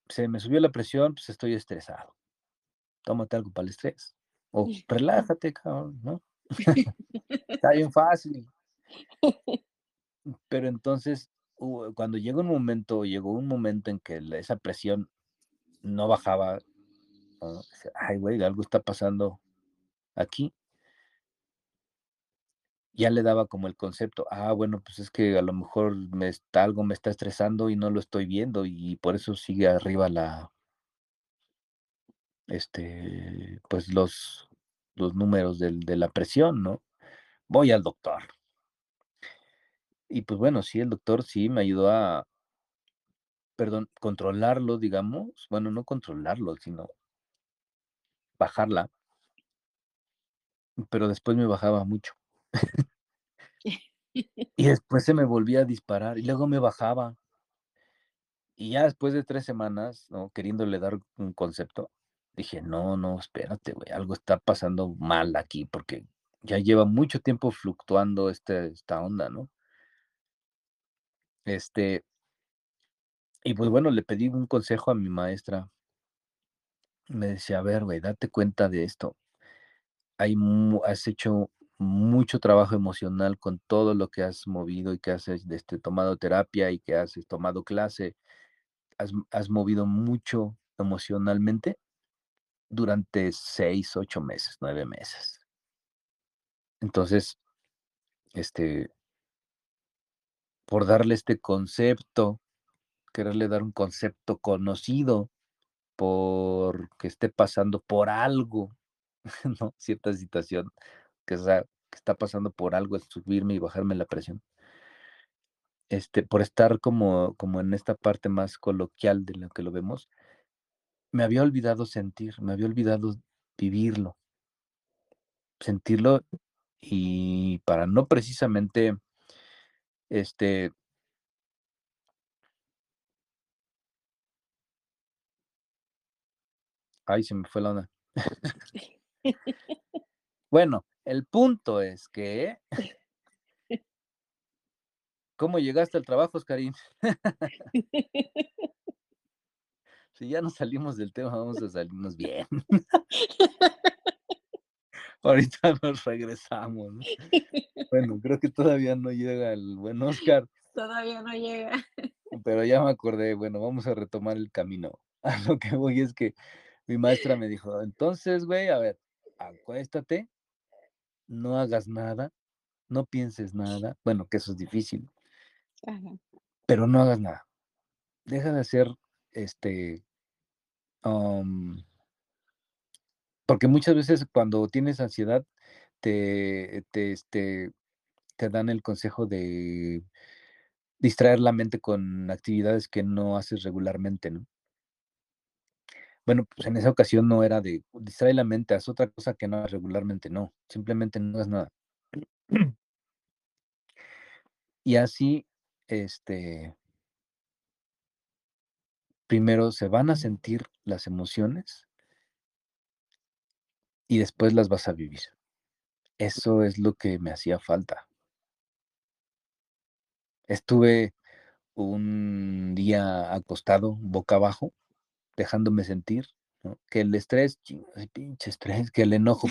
se me subió la presión, pues estoy estresado. Tómate algo para el estrés. O relájate, cabrón, ¿no? Está bien fácil. Pero entonces, cuando llegó un momento, llegó un momento en que esa presión no bajaba, ay, güey, algo está pasando aquí. Ya le daba como el concepto, ah, bueno, pues es que a lo mejor me está, algo me está estresando y no lo estoy viendo y por eso sigue arriba la, este, pues los, los números de la presión, ¿no? Voy al doctor. Y pues bueno, sí, el doctor sí me ayudó a, perdón, controlarlo, digamos. Bueno, no controlarlo, sino bajarla. Pero después me bajaba mucho. y después se me volvía a disparar y luego me bajaba. Y ya después de tres semanas, ¿no? Queriéndole dar un concepto, dije, no, no, espérate, güey, algo está pasando mal aquí porque ya lleva mucho tiempo fluctuando este, esta onda, ¿no? Este, y pues bueno, le pedí un consejo a mi maestra. Me decía, a ver, güey, date cuenta de esto. Hay, has hecho mucho trabajo emocional con todo lo que has movido y que has este, tomado terapia y que has tomado clase. Has, has movido mucho emocionalmente durante seis, ocho meses, nueve meses. Entonces, este, por darle este concepto, quererle dar un concepto conocido, por que esté pasando por algo. Cierta situación que, está pasando por algo, es subirme y bajarme la presión. Este, por estar como, como en esta parte más coloquial de lo que lo vemos, me había olvidado sentir, me había olvidado vivirlo, sentirlo y para no precisamente, este, ay, se me fue la onda. bueno, el punto es que, ¿cómo llegaste al trabajo, Oscarín? si ya nos salimos del tema, vamos a salirnos bien. Ahorita nos regresamos. Bueno, creo que todavía no llega el buen Oscar. Todavía no llega. Pero ya me acordé, bueno, vamos a retomar el camino. A lo que voy es que mi maestra me dijo, entonces, güey, a ver, acuéstate, no hagas nada, no pienses nada. Bueno, que eso es difícil. Pero no hagas nada. Deja de hacer este porque muchas veces cuando tienes ansiedad, te, te, este, te dan el consejo de distraer la mente con actividades que no haces regularmente, ¿no? Bueno, pues en esa ocasión no era de distraer la mente, haz otra cosa que no regularmente, no, simplemente no es nada. Y así, este, primero se van a sentir las emociones y después las vas a vivir. Eso es lo que me hacía falta. Estuve un día acostado, boca abajo, dejándome sentir, Que el estrés, pinche estrés, que el enojo,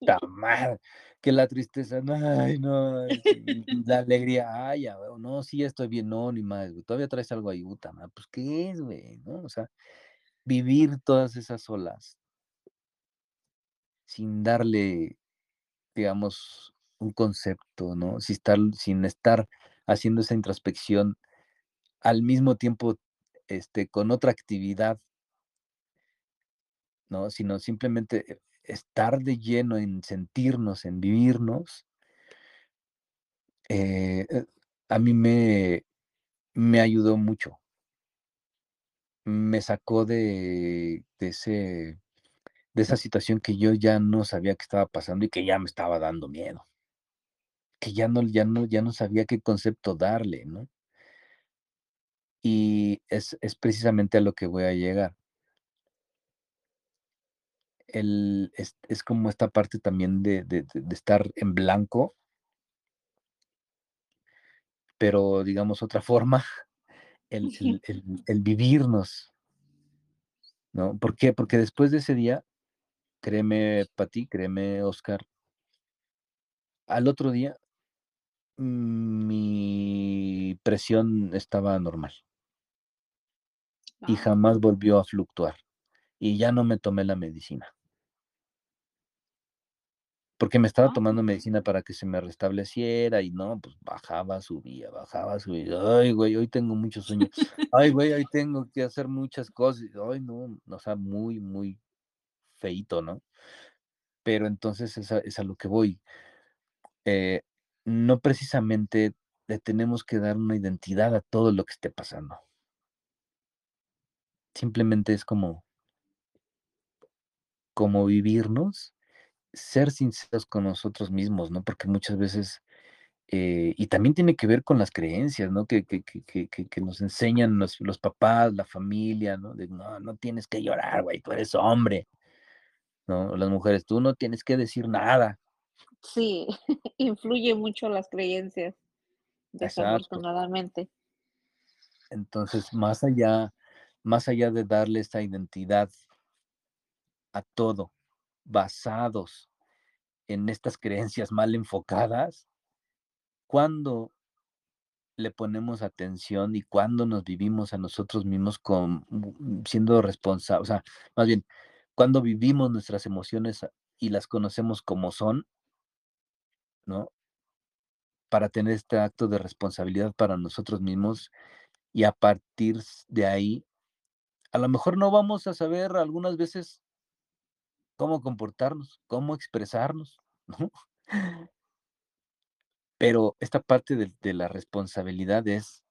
que la tristeza, ay, no, la alegría, ay, ya, no, sí, estoy bien, no, ni más, todavía traes algo ahí, puta, pues, ¿qué es, güey? ¿No? O sea, vivir todas esas olas sin darle, digamos, un concepto, ¿no? Sin estar, sin estar haciendo esa introspección al mismo tiempo, este, con otra actividad ¿no? Sino simplemente estar de lleno en sentirnos, en vivirnos, eh, eh, a mí me, me ayudó mucho. Me sacó de, de, ese, de esa situación que yo ya no sabía que estaba pasando y que ya me estaba dando miedo. Que ya no, ya no, ya no sabía qué concepto darle, ¿no? Y es, es precisamente a lo que voy a llegar el, es, es, como esta parte también de, de, de, estar en blanco, pero digamos otra forma, el, el, el, el vivirnos, ¿no? ¿Por qué? Porque después de ese día, créeme, Pati, créeme, Oscar, al otro día mi presión estaba normal. Y jamás volvió a fluctuar. Y ya no me tomé la medicina porque me estaba tomando medicina para que se me restableciera y no, pues bajaba, subía, bajaba, subía. Ay, güey, hoy tengo muchos sueños. Ay, güey, hoy tengo que hacer muchas cosas. Ay, no, o sea, muy, muy feito, ¿no? Pero entonces es a, es a lo que voy. Eh, no precisamente le tenemos que dar una identidad a todo lo que esté pasando. Simplemente es como, como vivirnos ser sinceros con nosotros mismos, ¿no? Porque muchas veces, eh, y también tiene que ver con las creencias, ¿no? Que, que, que, que nos enseñan los, los, papás, la familia, ¿no? De, no, no tienes que llorar, güey, tú eres hombre, ¿no? Las mujeres, tú no tienes que decir nada. Sí, influye mucho las creencias, desafortunadamente. Entonces, más allá, más allá de darle esta identidad a todo, basados en estas creencias mal enfocadas, cuando le ponemos atención y cuando nos vivimos a nosotros mismos con, siendo responsables, o sea, más bien, cuando vivimos nuestras emociones y las conocemos como son, ¿no? Para tener este acto de responsabilidad para nosotros mismos y a partir de ahí, a lo mejor no vamos a saber algunas veces cómo comportarnos, cómo expresarnos, ¿no? Pero esta parte de, la responsabilidad es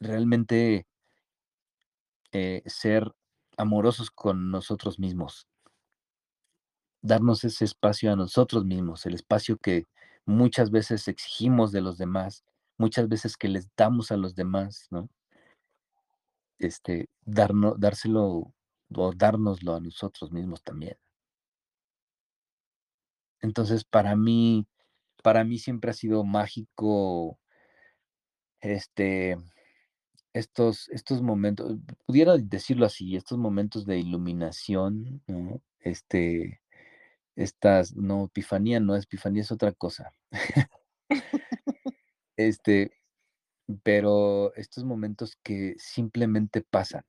realmente eh, ser amorosos con nosotros mismos, darnos ese espacio a nosotros mismos, el espacio que muchas veces exigimos de los demás, muchas veces que les damos a los demás, ¿no? Este, darnos, dárselo o dárnoslo a nosotros mismos también. Entonces, para mí, para mí siempre ha sido mágico este, estos, estos momentos, pudiera decirlo así, estos momentos de iluminación, ¿no? Este, estas, no, epifanía no, epifanía es otra cosa. este, pero estos momentos que simplemente pasan,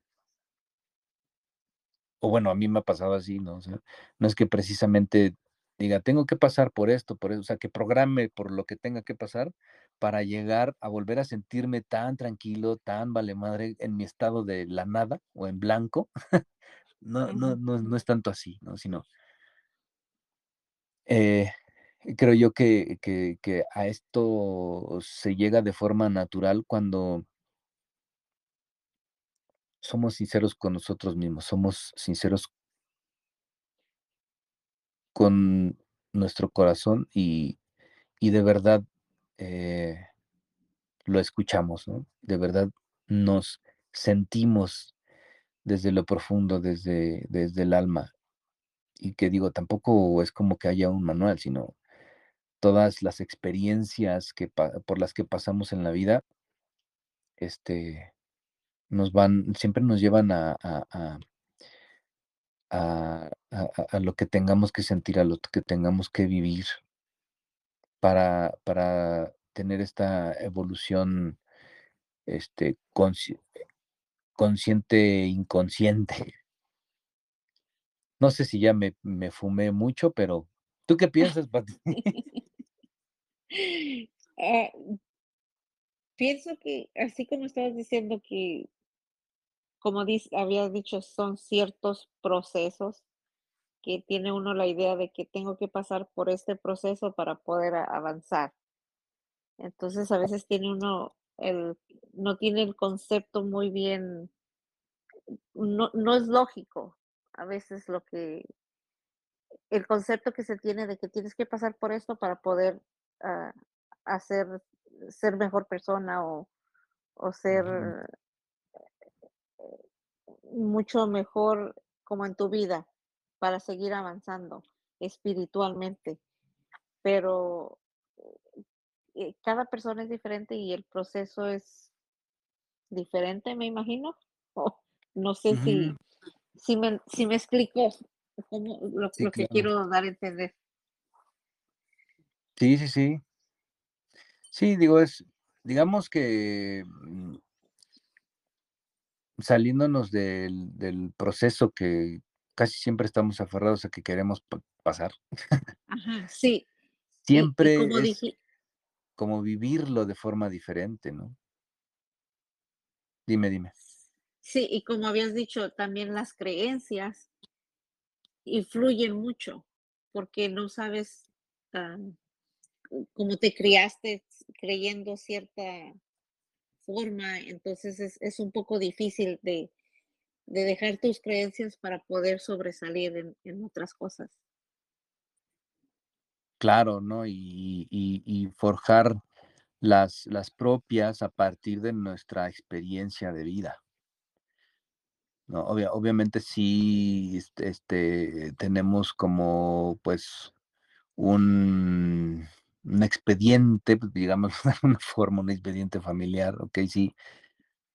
o bueno, a mí me ha pasado así, ¿no? O sea, no es que precisamente diga, tengo que pasar por esto, por eso, o sea, que programe por lo que tenga que pasar para llegar a volver a sentirme tan tranquilo, tan vale madre en mi estado de la nada o en blanco, no, no, no, es tanto así, ¿no? Sino, eh, creo yo que, que, a esto se llega de forma natural cuando somos sinceros con nosotros mismos, somos sinceros con nuestro corazón y, de verdad eh, lo escuchamos, ¿no? De verdad nos sentimos desde lo profundo, desde, desde el alma. Y que digo, tampoco es como que haya un manual, sino todas las experiencias que por las que pasamos en la vida, este, nos van, siempre nos llevan a, a, a, lo que tengamos que sentir, a lo que tengamos que vivir para, para tener esta evolución este, consciente, inconsciente. No sé si ya me, me fumé mucho, pero ¿tú qué piensas, Pati? Ah, pienso que, así como estabas diciendo que, como habías dicho, son ciertos procesos que tiene uno la idea de que tengo que pasar por este proceso para poder avanzar. Entonces, a veces tiene uno el, no tiene el concepto muy bien, no, no es lógico a veces lo que, el concepto que se tiene de que tienes que pasar por esto para poder uh, hacer, ser mejor persona o, o ser mucho mejor como en tu vida para seguir avanzando espiritualmente. Pero eh, cada persona es diferente y el proceso es diferente, me imagino. no sé si, si, me, si me explico lo, que quiero dar a entender. Sí, sí, sí. Sí, digo, es, digamos que mm, saliéndonos del, del proceso que casi siempre estamos aferrados a que queremos pasar. Ajá, sí. Siempre como dije, como vivirlo de forma diferente, ¿no? Dime, dime. Sí, y como habías dicho, también las creencias influyen mucho, porque no sabes cómo te criaste creyendo cierta forma, entonces es, un poco difícil de, dejar tus creencias para poder sobresalir en, en otras cosas. Claro, ¿no? Y, forjar las, las propias a partir de nuestra experiencia de vida. ¿no? obviamente sí este, este, tenemos como pues un, un expediente, pues, digamos de alguna forma, un expediente familiar, ok, sí,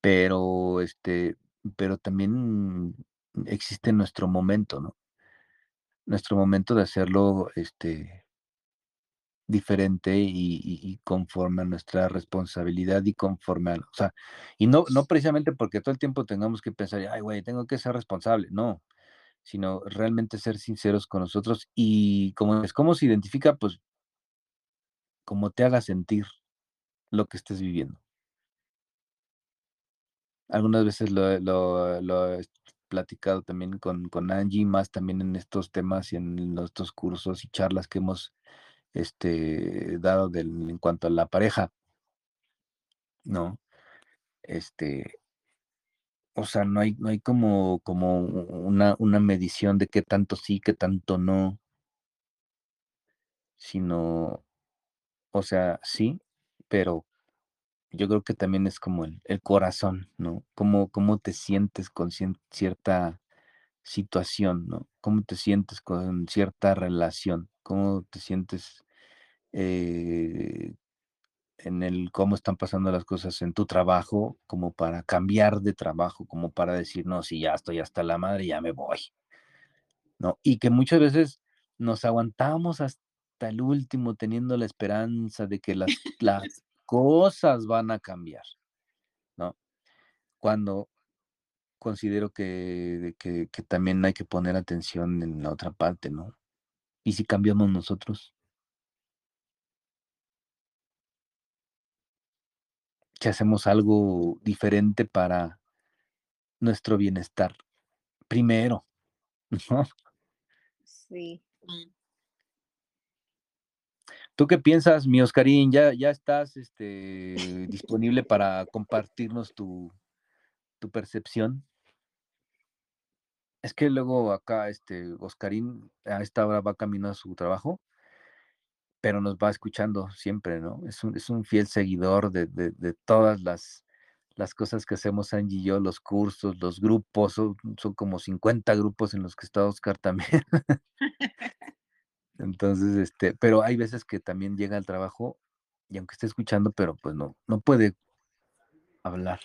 pero este, pero también existe nuestro momento, ¿no? Nuestro momento de hacerlo, este, diferente y, conforme a nuestra responsabilidad y conforme a, o sea, y no, no precisamente porque todo el tiempo tengamos que pensar, ay, güey, tengo que ser responsable, no, sino realmente ser sinceros con nosotros y como es, ¿cómo se identifica? Pues como te haga sentir lo que estés viviendo. Algunas veces lo, lo, he platicado también con, con Angie, más también en estos temas y en nuestros cursos y charlas que hemos este, dado en cuanto a la pareja, ¿no? Este, o sea, no hay, no hay como, como una, una medición de qué tanto sí, qué tanto no, sino, o sea, sí, pero yo creo que también es como el, el corazón, ¿no? Cómo, cómo te sientes con cierta situación, ¿no? Cómo te sientes con cierta relación, cómo te sientes eh, en el cómo están pasando las cosas en tu trabajo, como para cambiar de trabajo, como para decir, no, si ya estoy hasta la madre, ya me voy. ¿No? Y que muchas veces nos aguantamos hasta el último teniendo la esperanza de que las, las cosas van a cambiar, ¿no? Cuando considero que, que, que también hay que poner atención en la otra parte, ¿no? ¿Y si cambiamos nosotros? que hacemos algo diferente para nuestro bienestar. Primero, Sí. ¿Tú qué piensas, mi Oscarín? ¿Ya, ya estás este, disponible para compartirnos tu, tu percepción? Es que luego acá, este, Oscarín a esta hora va camino a su trabajo, pero nos va escuchando siempre, ¿no? Es un, es un fiel seguidor de, de, todas las, las cosas que hacemos Angie y yo, los cursos, los grupos, son, son como 50 grupos en los que está Oscar también. Entonces, este, pero hay veces que también llega al trabajo y aunque esté escuchando, pero pues no, no puede hablar.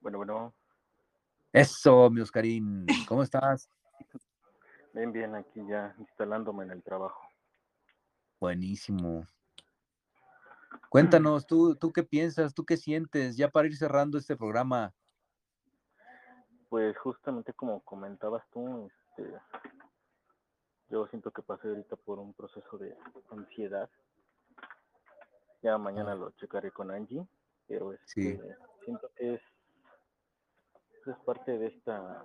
Bueno, bueno. Eso, mi Oscarín, ¿cómo estás? Bien, bien, aquí ya instalándome en el trabajo. Buenísimo. Cuéntanos, ¿tú, tú qué piensas? ¿Tú qué sientes? Ya para ir cerrando este programa. Pues justamente como comentabas tú, este, yo siento que pasé ahorita por un proceso de ansiedad. Ya mañana Ah. lo checaré con Angie, pero Sí. este, siento que es, es parte de esta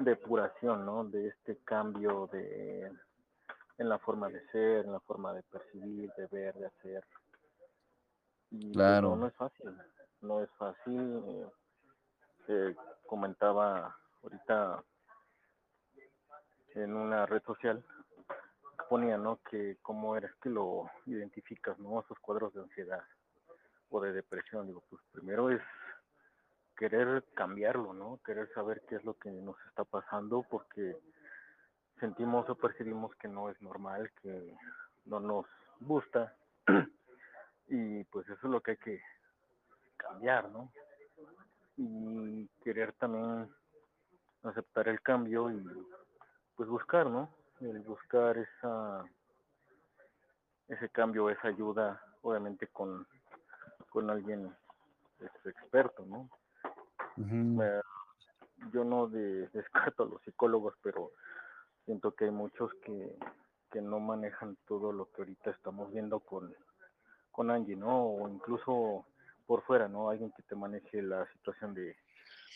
depuración, ¿no? De este cambio de en la forma de ser, en la forma de percibir, de ver, de hacer. Y Claro. no, no es fácil, no es fácil. eh, eh, comentaba ahorita en una red social, ponía, ¿no? Que cómo eres que lo identificas, ¿no? Esos cuadros de ansiedad o de depresión. Digo, pues primero es querer cambiarlo, ¿no? Querer saber qué es lo que nos está pasando porque sentimos o percibimos que no es normal, que no nos gusta. y pues eso es lo que hay que cambiar, ¿no? Y querer también aceptar el cambio y pues buscar, ¿no? El buscar esa ese cambio, esa ayuda, obviamente con, con alguien este, experto, ¿no? Yo no de- descarto a los psicólogos, pero siento que hay muchos que, que no manejan todo lo que ahorita estamos viendo con, con Angie, ¿no? O incluso por fuera, ¿no? Alguien que te maneje la situación de,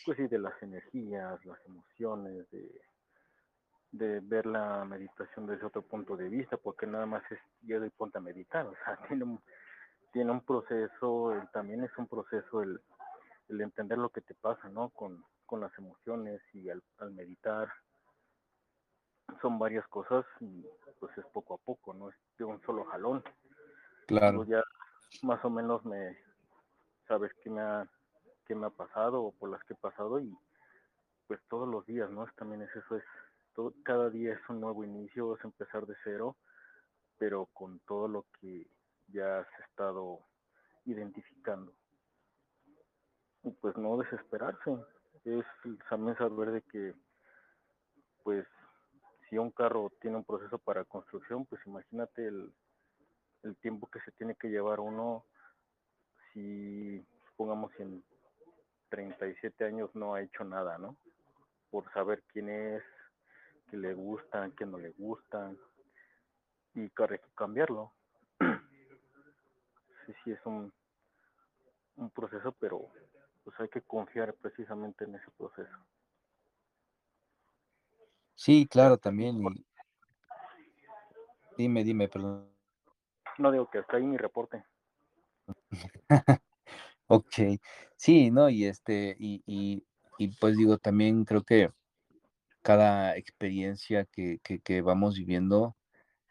pues sí, de las energías, las emociones, de, de ver la meditación desde otro punto de vista, porque nada más es llega y ponte a meditar, o sea, tiene un, tiene un proceso, también es un proceso el, el entender lo que te pasa, ¿no? Con, con las emociones y al, al meditar. Son varias cosas y pues es poco a poco, no es de un solo jalón. Claro. Tú ya más o menos me sabes qué me ha, qué me ha pasado o por las que he pasado y pues todos los días, ¿no? También es eso, es todo, cada día es un nuevo inicio, es empezar de cero, pero con todo lo que ya has estado identificando. Y pues no desesperarse, es también saber de que pues si un carro tiene un proceso para construcción, pues imagínate el, el tiempo que se tiene que llevar uno si pongamos en 37 años no ha hecho nada, ¿no? Por saber quién es, qué le gustan, qué no le gustan y cambiarlo. Sí, sí, es un, un proceso, pero pues hay que confiar precisamente en ese proceso. Sí, claro, también. Y... Dime, dime, perdón. No digo que hasta ahí mi reporte. Ok, sí, ¿no? Y este, y, y, y pues digo, también creo que cada experiencia que, que, vamos viviendo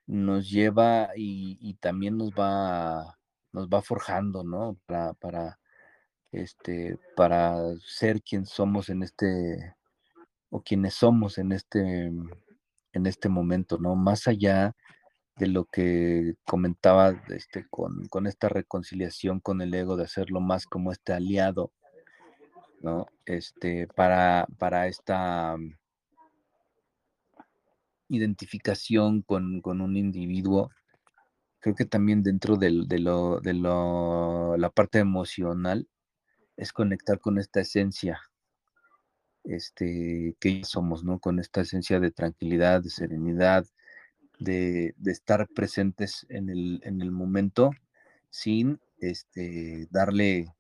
nos lleva y, y también nos va, nos va forjando, ¿no? Para, para, este, para ser quien somos en este, o quienes somos en este, en este momento, ¿no? Más allá de lo que comentaba este, con, con esta reconciliación con el ego, de hacerlo más como este aliado, ¿no? Este, para, para esta identificación con, con un individuo, creo que también dentro de, lo, de lo, la parte emocional es conectar con esta esencia este, que somos, ¿no? Con esta esencia de tranquilidad, de serenidad, de, de estar presentes en el, en el momento sin este, darle,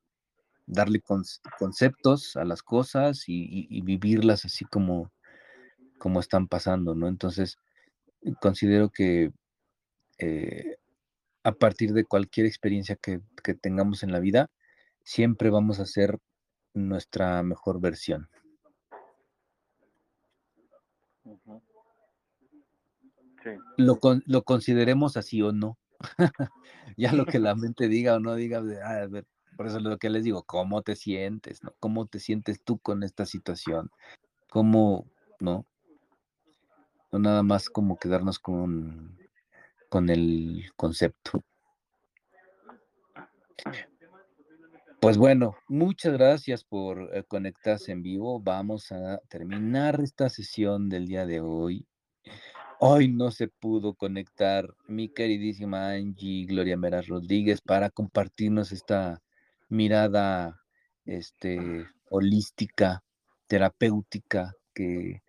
darle con- conceptos a las cosas y vivirlas así como, cómo están pasando, ¿no? Entonces, considero que eh, a partir de cualquier experiencia que, tengamos en la vida, siempre vamos a ser nuestra mejor versión. Lo, lo consideremos así o no. ya lo que la mente diga o no diga, ah, por eso lo que les digo, ¿cómo te sientes? ¿no? ¿Cómo te sientes tú con esta situación? ¿Cómo, no? No nada más como quedarnos con, con el concepto. Pues bueno, muchas gracias por eh, conectarse en vivo. Vamos a terminar esta sesión del día de hoy. Hoy no se pudo conectar mi queridísima Angie Gloria Meras Rodríguez para compartirnos esta mirada este, holística, terapéutica, que,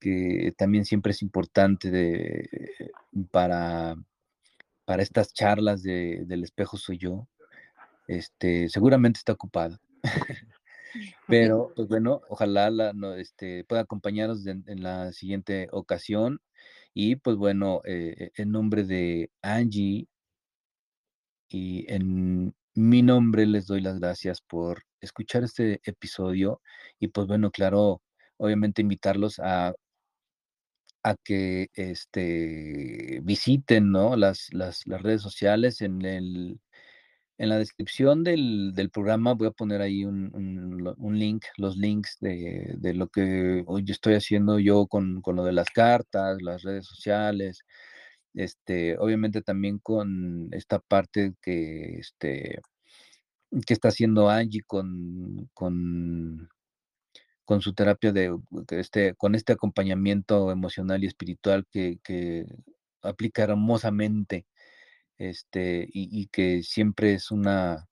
que también siempre es importante de, para, para estas charlas de, del espejo soy yo. Este, seguramente está ocupada. Pero, pues bueno, ojalá la, este, pueda acompañarnos en, la siguiente ocasión. Y pues bueno, eh, en nombre de Angie y en mi nombre les doy las gracias por escuchar este episodio. Y pues bueno, claro, obviamente invitarlos a a que este, visiten ¿no? las, las, las, redes sociales. En, el, en la descripción del, del programa voy a poner ahí un, un, link, los links de, de, lo que hoy estoy haciendo yo con, con, lo de las cartas, las redes sociales. Este, obviamente también con esta parte que, este, que está haciendo Angie con, con con su terapia de este, con este acompañamiento emocional y espiritual que, aplica hermosamente, este, y, que siempre es una,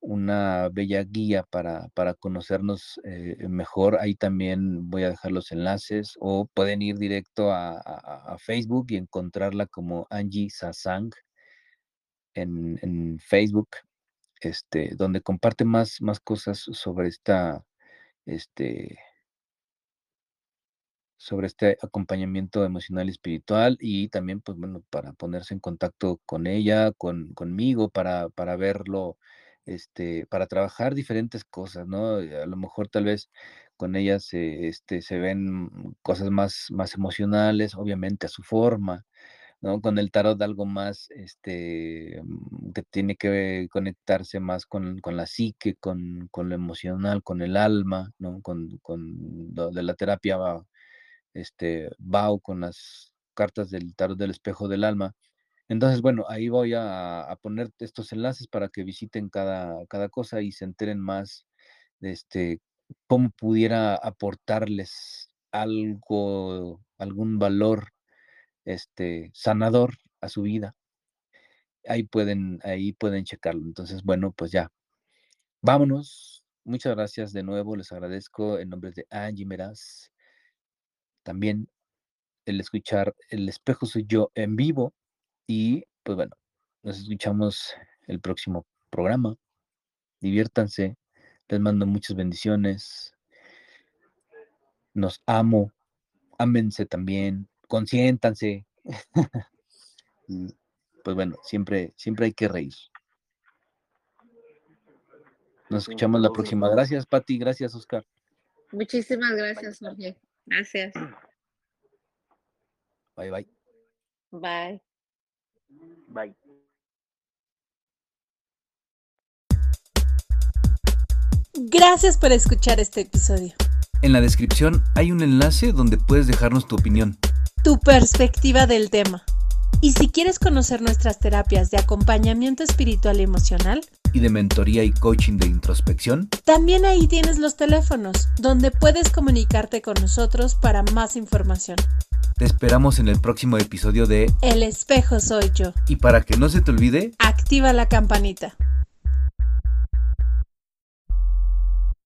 una bella guía para, para conocernos eh, mejor. Ahí también voy a dejar los enlaces o pueden ir directo a, Facebook y encontrarla como Angie Sasang en, en, Facebook, este, donde comparte más, más cosas sobre esta este, sobre este acompañamiento emocional y espiritual y también, pues bueno, para ponerse en contacto con ella, con, conmigo, para, para verlo, este, para trabajar diferentes cosas, ¿no? A lo mejor tal vez con ella se, este, se ven cosas más, más emocionales, obviamente a su forma, Con el tarot algo más, este, mm, que tiene que conectarse más con, la psique, con, lo emocional, con el alma, ¿no? Con, lo de la terapia, este, Bao, con las cartas del tarot del espejo del alma. Entonces, bueno, ahí voy a, poner estos enlaces para que visiten cada, cada cosa y se enteren más de este, cómo pudiera aportarles algo, algún valor este, sanador a su vida. Ahí pueden, ahí pueden checarlo. Entonces, bueno, pues ya. Vámonos. Muchas gracias de nuevo. Les agradezco en nombre de Angie Meraz. También el escuchar El espejo soy yo en vivo. Y pues bueno, nos escuchamos el próximo programa. Diviértanse. Les mando muchas bendiciones. Nos amo. Ámense también consiéntanse. pues bueno, siempre, siempre hay que reír. Nos escuchamos la próxima. Gracias, Pati. Gracias, Oscar. Muchísimas gracias, Jorge. Gracias. Bye, bye. Bye. Bye. Gracias por escuchar este episodio. En la descripción hay un enlace donde puedes dejarnos tu opinión tu perspectiva del tema. Y si quieres conocer nuestras terapias de acompañamiento espiritual y emocional, y de mentoría y coaching de introspección, también ahí tienes los teléfonos, donde puedes comunicarte con nosotros para más información. Te esperamos en el próximo episodio de El espejo soy yo. Y para que no se te olvide, activa la campanita.